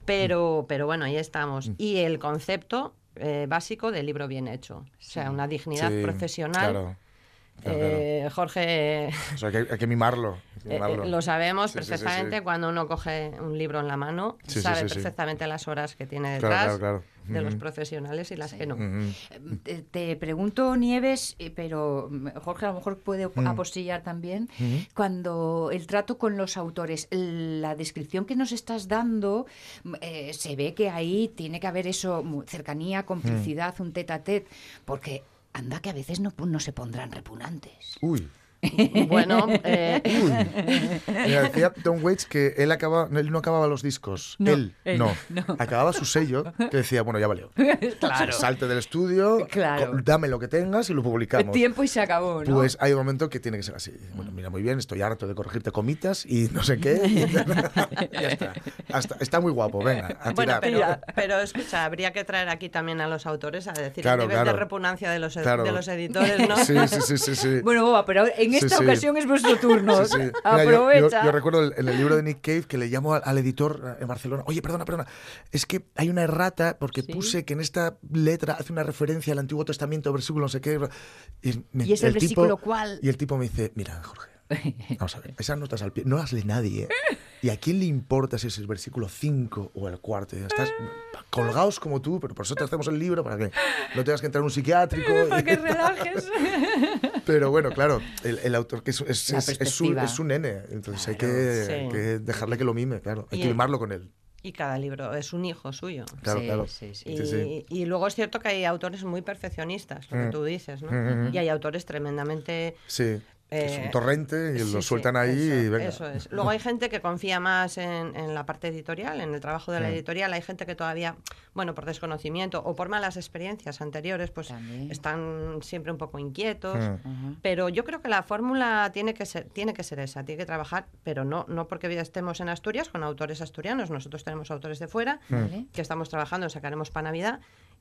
Speaker 9: Pero, pero bueno, ahí estamos. Y el concepto eh, básico del libro bien hecho. O sea, una dignidad
Speaker 2: Sí,
Speaker 9: profesional.
Speaker 2: Claro. Claro,
Speaker 9: Eh, Jorge
Speaker 2: claro. O sea, hay, que, hay que mimarlo. hay que [laughs]
Speaker 9: eh,
Speaker 2: mimarlo.
Speaker 9: eh, lo sabemos
Speaker 2: Sí, sí, sí,
Speaker 9: perfectamente
Speaker 2: sí.
Speaker 9: cuando uno coge un libro en la mano, sabe perfectamente las horas que tiene
Speaker 2: Claro,
Speaker 9: detrás
Speaker 2: claro,
Speaker 9: de los profesionales y las que no.
Speaker 1: Te, te pregunto, Nieves, eh, pero Jorge a lo mejor puede apostillar también, cuando el trato con los autores, la descripción que nos estás dando, mm, eh, se ve que ahí tiene que haber eso, mu- cercanía, complicidad, un tete a tete, porque anda que a veces no, no se pondrán repugnantes.
Speaker 2: Uy.
Speaker 9: Bueno, eh, [laughs]
Speaker 2: Mira, decía Tom Waits que él, acaba, él no acababa los discos.
Speaker 1: No,
Speaker 2: él,
Speaker 1: él
Speaker 2: no.
Speaker 1: no.
Speaker 2: Acababa su sello que decía, bueno, ya valió. [laughs]
Speaker 1: claro.
Speaker 2: Salte del estudio,
Speaker 1: Claro.
Speaker 2: dame lo que tengas y lo publicamos.
Speaker 1: Tiempo y se acabó, ¿no?
Speaker 2: Pues hay un momento que tiene que ser así. Bueno, mira, muy bien, estoy harto de corregirte comitas y no sé qué. y [laughs] ya está. Hasta- está muy guapo, venga, a
Speaker 9: bueno, pero, pero escucha, habría que traer aquí también a los autores a decir
Speaker 2: Claro,
Speaker 9: el nivel
Speaker 2: claro.
Speaker 9: de repugnancia de los, ed-
Speaker 2: Claro.
Speaker 9: de los editores, ¿no?
Speaker 2: Sí, sí, sí, sí. sí.
Speaker 1: Bueno, Boba, pero en
Speaker 2: Sí,
Speaker 1: esta
Speaker 2: sí.
Speaker 1: ocasión es vuestro turno.
Speaker 2: Sí, sí. [laughs] Mira, yo-
Speaker 1: Aprovecha.
Speaker 2: Yo, yo recuerdo el- en el libro de Nick Cave que le llamo al, al editor en Barcelona. Oye, perdona, perdona. Es que hay una errata porque puse que en esta letra hace una referencia al Antiguo Testamento, versículo no sé qué. Y, me-
Speaker 1: ¿Y es el
Speaker 2: tipo-
Speaker 1: versículo cuál?
Speaker 2: Y el tipo me dice, mira, Jorge, [laughs] vamos a ver, esas notas al pie, no las lee nadie. ¿eh? ¿Y a quién le importa si es el versículo 5 o el cuarto? Estás colgados como tú, pero por eso te hacemos el libro, para que no tengas que entrar en un psiquiátrico. [laughs]
Speaker 1: Para que relajes. [laughs]
Speaker 2: Pero bueno, claro, el, el autor que es, es,
Speaker 1: La
Speaker 2: es, es su,
Speaker 1: perspectiva.
Speaker 2: es su nene, entonces hay, que,
Speaker 9: Sí.
Speaker 2: hay que dejarle que lo mime, claro. Hay
Speaker 9: Y
Speaker 2: que mimarlo con él.
Speaker 9: Y cada libro es un hijo suyo.
Speaker 2: Claro,
Speaker 1: Sí,
Speaker 2: claro.
Speaker 1: sí, sí.
Speaker 9: Y,
Speaker 2: Sí, sí.
Speaker 9: y luego es cierto que hay autores muy perfeccionistas, lo que
Speaker 2: Mm.
Speaker 9: tú dices, ¿no?
Speaker 2: Mm, mm,
Speaker 9: Y hay autores tremendamente...
Speaker 2: Sí, es
Speaker 9: eh,
Speaker 2: un torrente y
Speaker 9: sí,
Speaker 2: lo
Speaker 9: sí,
Speaker 2: sueltan ahí
Speaker 9: eso,
Speaker 2: y venga.
Speaker 9: Eso es. Luego hay gente que confía más en, en la parte editorial, en el trabajo de la
Speaker 2: Mm.
Speaker 9: editorial. Hay gente que todavía, bueno, por desconocimiento o por malas experiencias anteriores, pues
Speaker 1: También.
Speaker 9: están siempre un poco inquietos.
Speaker 2: Mm.
Speaker 9: Pero yo creo que la fórmula tiene que ser, tiene que ser esa, tiene que trabajar, pero no, no porque estemos en Asturias con autores asturianos, nosotros tenemos autores de fuera
Speaker 1: Vale.
Speaker 9: que estamos trabajando, sacaremos para Navidad.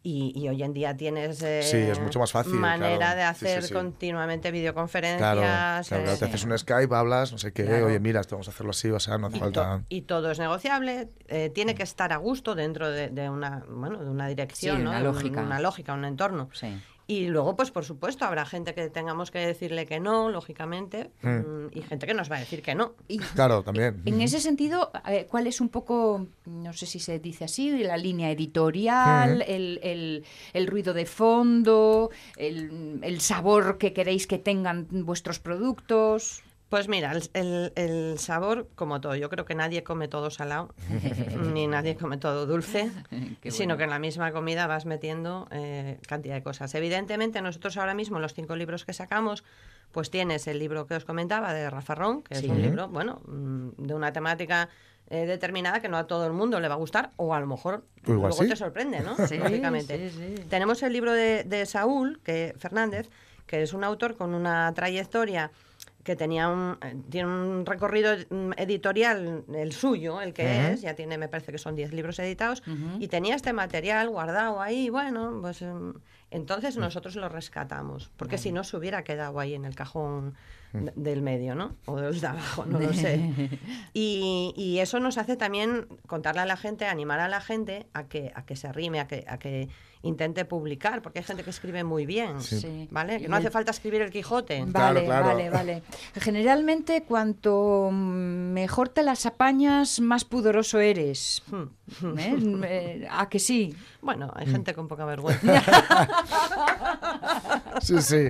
Speaker 9: Y, y hoy en día tienes eh,
Speaker 2: Sí, es mucho más fácil,
Speaker 9: manera
Speaker 2: claro.
Speaker 9: de
Speaker 2: Sí, sí,
Speaker 9: hacer
Speaker 2: sí.
Speaker 9: continuamente videoconferencias.
Speaker 2: Claro, claro, claro,
Speaker 9: eh,
Speaker 2: te haces un Skype, hablas, no sé qué,
Speaker 9: Claro.
Speaker 2: oye, mira, esto vamos a hacerlo así, o sea, no hace
Speaker 9: y,
Speaker 2: falta...
Speaker 9: to- y todo es negociable, eh, tiene que estar a gusto dentro de, de una, bueno, de una dirección,
Speaker 1: Sí,
Speaker 9: ¿no?
Speaker 1: una lógica.
Speaker 9: una lógica, un entorno.
Speaker 1: Sí.
Speaker 9: Y luego, pues por supuesto, habrá gente que tengamos que decirle que no, lógicamente,
Speaker 2: Mm.
Speaker 9: mm, y gente que nos va a decir que no.
Speaker 1: Y
Speaker 2: Claro, también.
Speaker 1: en ese sentido, ¿cuál es un poco, no sé si se dice así, la línea editorial, el, el- el ruido de fondo, el, el sabor que queréis que tengan vuestros productos?
Speaker 9: Pues mira, el, el- el sabor, como todo, yo creo que nadie come todo salado, [laughs] ni nadie come todo dulce, [laughs] sino que en la misma comida vas metiendo eh, cantidad de cosas. Evidentemente, nosotros ahora mismo, los cinco libros que sacamos, pues tienes el libro que os comentaba de Rafa Ron, que
Speaker 1: Sí.
Speaker 9: es un libro, bueno, mm, de una temática eh, determinada que no a todo el mundo le va a gustar, o a lo mejor luego te sorprende, ¿no? [laughs]
Speaker 1: Sí,
Speaker 9: Lógicamente.
Speaker 1: sí, sí.
Speaker 9: Tenemos el libro de, de Saúl que, Fernández, que es un autor con una trayectoria que tenía un, eh, tiene un recorrido mm, editorial, el suyo, el que es, ya tiene, me parece que son 10 libros editados, y tenía este material guardado ahí, bueno, pues em, entonces nosotros lo rescatamos, porque si no se hubiera quedado ahí en el cajón del medio, ¿no? O del de abajo, no lo [laughs] sé. Y, y eso nos hace también contarle a la gente, animar a la gente a que, a que se arrime, a que, a que intente publicar, porque hay gente que escribe muy bien,
Speaker 1: Sí.
Speaker 9: ¿vale? Que no hace falta escribir el Quijote.
Speaker 1: Vale,
Speaker 2: claro.
Speaker 1: vale, vale. Generalmente, cuanto mejor te las apañas, más pudoroso eres.
Speaker 9: Hmm.
Speaker 1: ¿Eh? Eh, ¿A que sí?
Speaker 9: Bueno,
Speaker 2: Mm.
Speaker 9: hay gente con poca vergüenza. [laughs]
Speaker 2: Sí, sí.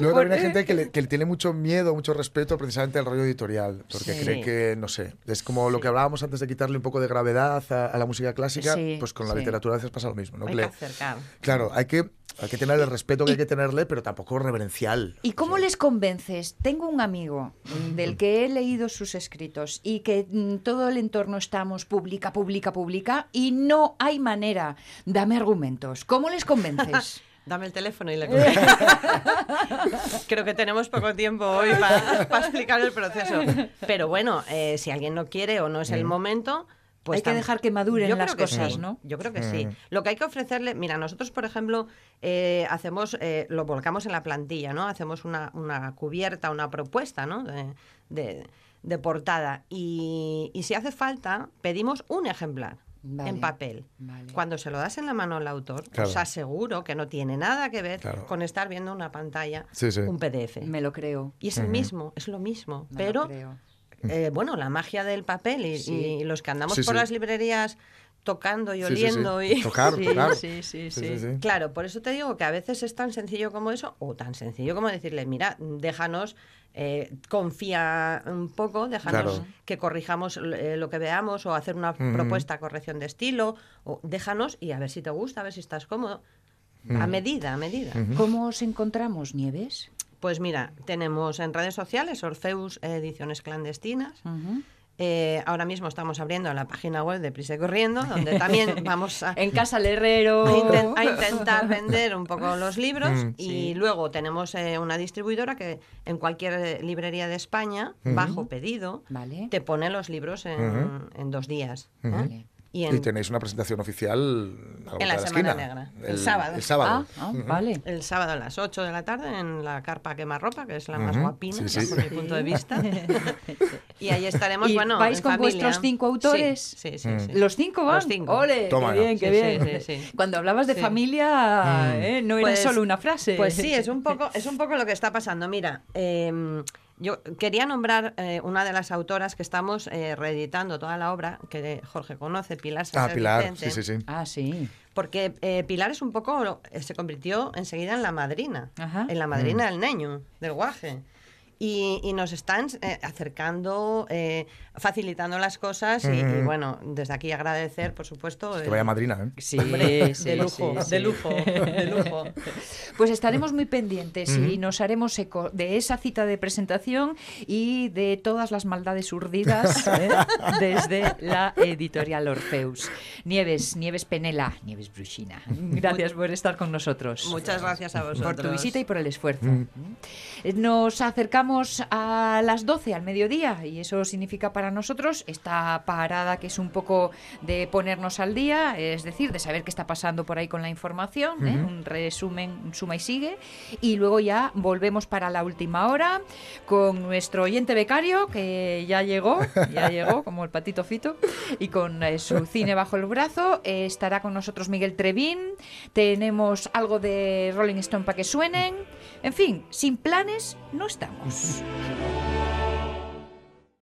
Speaker 2: Luego también hay gente que le, que le tiene mucho miedo, mucho respeto precisamente al rollo editorial, porque
Speaker 1: Sí.
Speaker 2: cree que, no sé, es como lo que hablábamos antes de quitarle un poco de gravedad a, a la música clásica,
Speaker 1: Sí,
Speaker 2: pues con la literatura a veces pasa lo mismo. ¿no?
Speaker 9: hay
Speaker 2: Que
Speaker 9: acercar.
Speaker 2: claro, hay que, hay que tener el respeto que hay que tenerle, pero tampoco reverencial.
Speaker 1: ¿Y cómo les convences? Tengo un amigo del que he leído sus escritos y que mm, todo el entorno estamos publica, publica, publica y no hay manera. Dame argumentos. ¿Cómo les convences? [laughs]
Speaker 9: Dame el teléfono y le [laughs] Creo que tenemos poco tiempo hoy para explicar el proceso. Pero bueno, eh, si alguien no quiere o no es el
Speaker 2: Mm.
Speaker 9: momento, pues
Speaker 1: Hay que dejar que maduren
Speaker 9: Yo
Speaker 1: las cosas,
Speaker 9: sí,
Speaker 1: ¿no?
Speaker 9: Yo creo que sí. Lo que hay que ofrecerle, mira, nosotros, por ejemplo, eh, hacemos, eh, lo volcamos en la plantilla, ¿no? Hacemos una, una cubierta, una propuesta, ¿no? De, de- de portada. Y, y si hace falta, pedimos un ejemplar.
Speaker 1: Vale,
Speaker 9: En papel.
Speaker 1: vale.
Speaker 9: Cuando se lo das en la mano al autor,
Speaker 2: Claro.
Speaker 9: os aseguro que no tiene nada que ver
Speaker 2: Claro.
Speaker 9: con estar viendo una pantalla,
Speaker 2: Sí, sí.
Speaker 9: un PDF.
Speaker 1: Me lo creo.
Speaker 9: Y es el mismo, es lo mismo.
Speaker 1: me lo
Speaker 9: pero
Speaker 1: creo.
Speaker 9: eh, bueno, la magia del papel y,
Speaker 1: Sí.
Speaker 9: y los que andamos
Speaker 2: Sí,
Speaker 9: por
Speaker 2: sí.
Speaker 9: las librerías tocando y
Speaker 2: Sí, sí, sí.
Speaker 9: oliendo y [laughs]
Speaker 2: Tocar,
Speaker 1: Sí,
Speaker 2: tocar.
Speaker 1: sí, sí,
Speaker 2: Sí,
Speaker 1: sí.
Speaker 2: sí, sí.
Speaker 9: Claro, por eso te digo que a veces es tan sencillo como eso, o tan sencillo como decirle, mira, déjanos, eh, confía un poco, déjanos
Speaker 2: Claro.
Speaker 9: que corrijamos eh, lo que veamos, o hacer una
Speaker 2: Ujú.
Speaker 9: propuesta, corrección de estilo, o déjanos y a ver si te gusta, a ver si estás cómodo. A medida, a medida.
Speaker 1: ¿Cómo os encontramos, Nieves?
Speaker 9: Pues mira, tenemos en redes sociales Orfeus Ediciones Clandestinas. Eh, ahora mismo estamos abriendo la página web de Prisa y Corriendo, donde también [laughs] vamos a,
Speaker 1: En Casa Herrero.
Speaker 9: a inten- a intentar vender un poco los [laughs] libros.
Speaker 2: Mm.
Speaker 9: Y
Speaker 1: Sí.
Speaker 9: luego tenemos eh, una distribuidora que en cualquier eh, librería de España, bajo pedido,
Speaker 1: Vale.
Speaker 9: te pone los libros en, dos días. ¿eh?
Speaker 1: Vale.
Speaker 9: Y en,
Speaker 2: Y tenéis una presentación oficial a la
Speaker 9: En la
Speaker 2: de
Speaker 9: Semana
Speaker 2: esquina.
Speaker 9: Negra, el sábado.
Speaker 2: El sábado.
Speaker 1: Ah, ah, vale.
Speaker 9: el sábado a las 8 de la tarde en la carpa Quemarropa, que es la más guapina,
Speaker 2: Sí, sí.
Speaker 9: bajo mi punto de vista. [laughs] y ahí estaremos,
Speaker 1: ¿Y
Speaker 9: bueno,
Speaker 1: vais
Speaker 9: en
Speaker 1: con
Speaker 9: familia.
Speaker 1: vuestros cinco autores?
Speaker 9: Sí, sí, sí. Sí.
Speaker 1: ¿Los cinco van?
Speaker 9: Los cinco.
Speaker 1: ¡Ole!
Speaker 2: Toma
Speaker 1: ¡Qué
Speaker 2: ya.
Speaker 1: bien, qué
Speaker 9: Sí,
Speaker 1: bien!
Speaker 9: sí, sí, sí.
Speaker 1: Cuando hablabas de
Speaker 9: Sí.
Speaker 1: familia,
Speaker 2: Mm.
Speaker 1: ¿eh? no era
Speaker 9: Pues-
Speaker 1: solo una frase.
Speaker 9: Pues sí, es un [laughs] poco, es un poco lo que está pasando. Mira, eh, yo quería nombrar eh, una de las autoras que estamos eh, reeditando toda la obra, que Jorge conoce, Pilar
Speaker 2: Ah,
Speaker 9: Sánchez
Speaker 2: Pilar.
Speaker 9: Vicente,
Speaker 2: Sí, sí, sí.
Speaker 1: Ah, sí.
Speaker 9: Porque eh, Pilar es un poco, se convirtió enseguida en la madrina,
Speaker 1: Ajá.
Speaker 9: en la madrina del niño, del guaje. Y, y nos están eh, acercando, eh, facilitando las cosas y, bueno, desde aquí agradecer, por supuesto.
Speaker 2: Que
Speaker 9: el-
Speaker 2: vaya madrina, ¿eh?
Speaker 1: Sí,
Speaker 9: Hombre,
Speaker 1: sí,
Speaker 9: de lujo,
Speaker 1: sí, sí.
Speaker 9: de lujo, de lujo. [laughs]
Speaker 1: Pues estaremos muy pendientes y nos haremos eco de esa cita de presentación y de todas las maldades urdidas [laughs] ¿eh? desde la editorial Orfeus. Nieves, Nieves Penela, Nieves Brushina. Gracias por estar con nosotros.
Speaker 9: Muchas gracias a vosotros.
Speaker 1: Por tu visita y por el esfuerzo. Eh, Nos acercamos a las 12 al mediodía y eso significa para nosotros esta parada que es un poco de ponernos al día, es decir, de saber qué está pasando por ahí con la información, ¿eh? un resumen, un suma y sigue, y luego ya volvemos para la última hora con nuestro oyente becario que ya llegó, ya [laughs] llegó como el patito fito, y con eh, su cine bajo el brazo. Eh, estará con nosotros Miguel Trevín, tenemos algo de Rolling Stone para que suenen, en fin, sin planes no estamos. [laughs]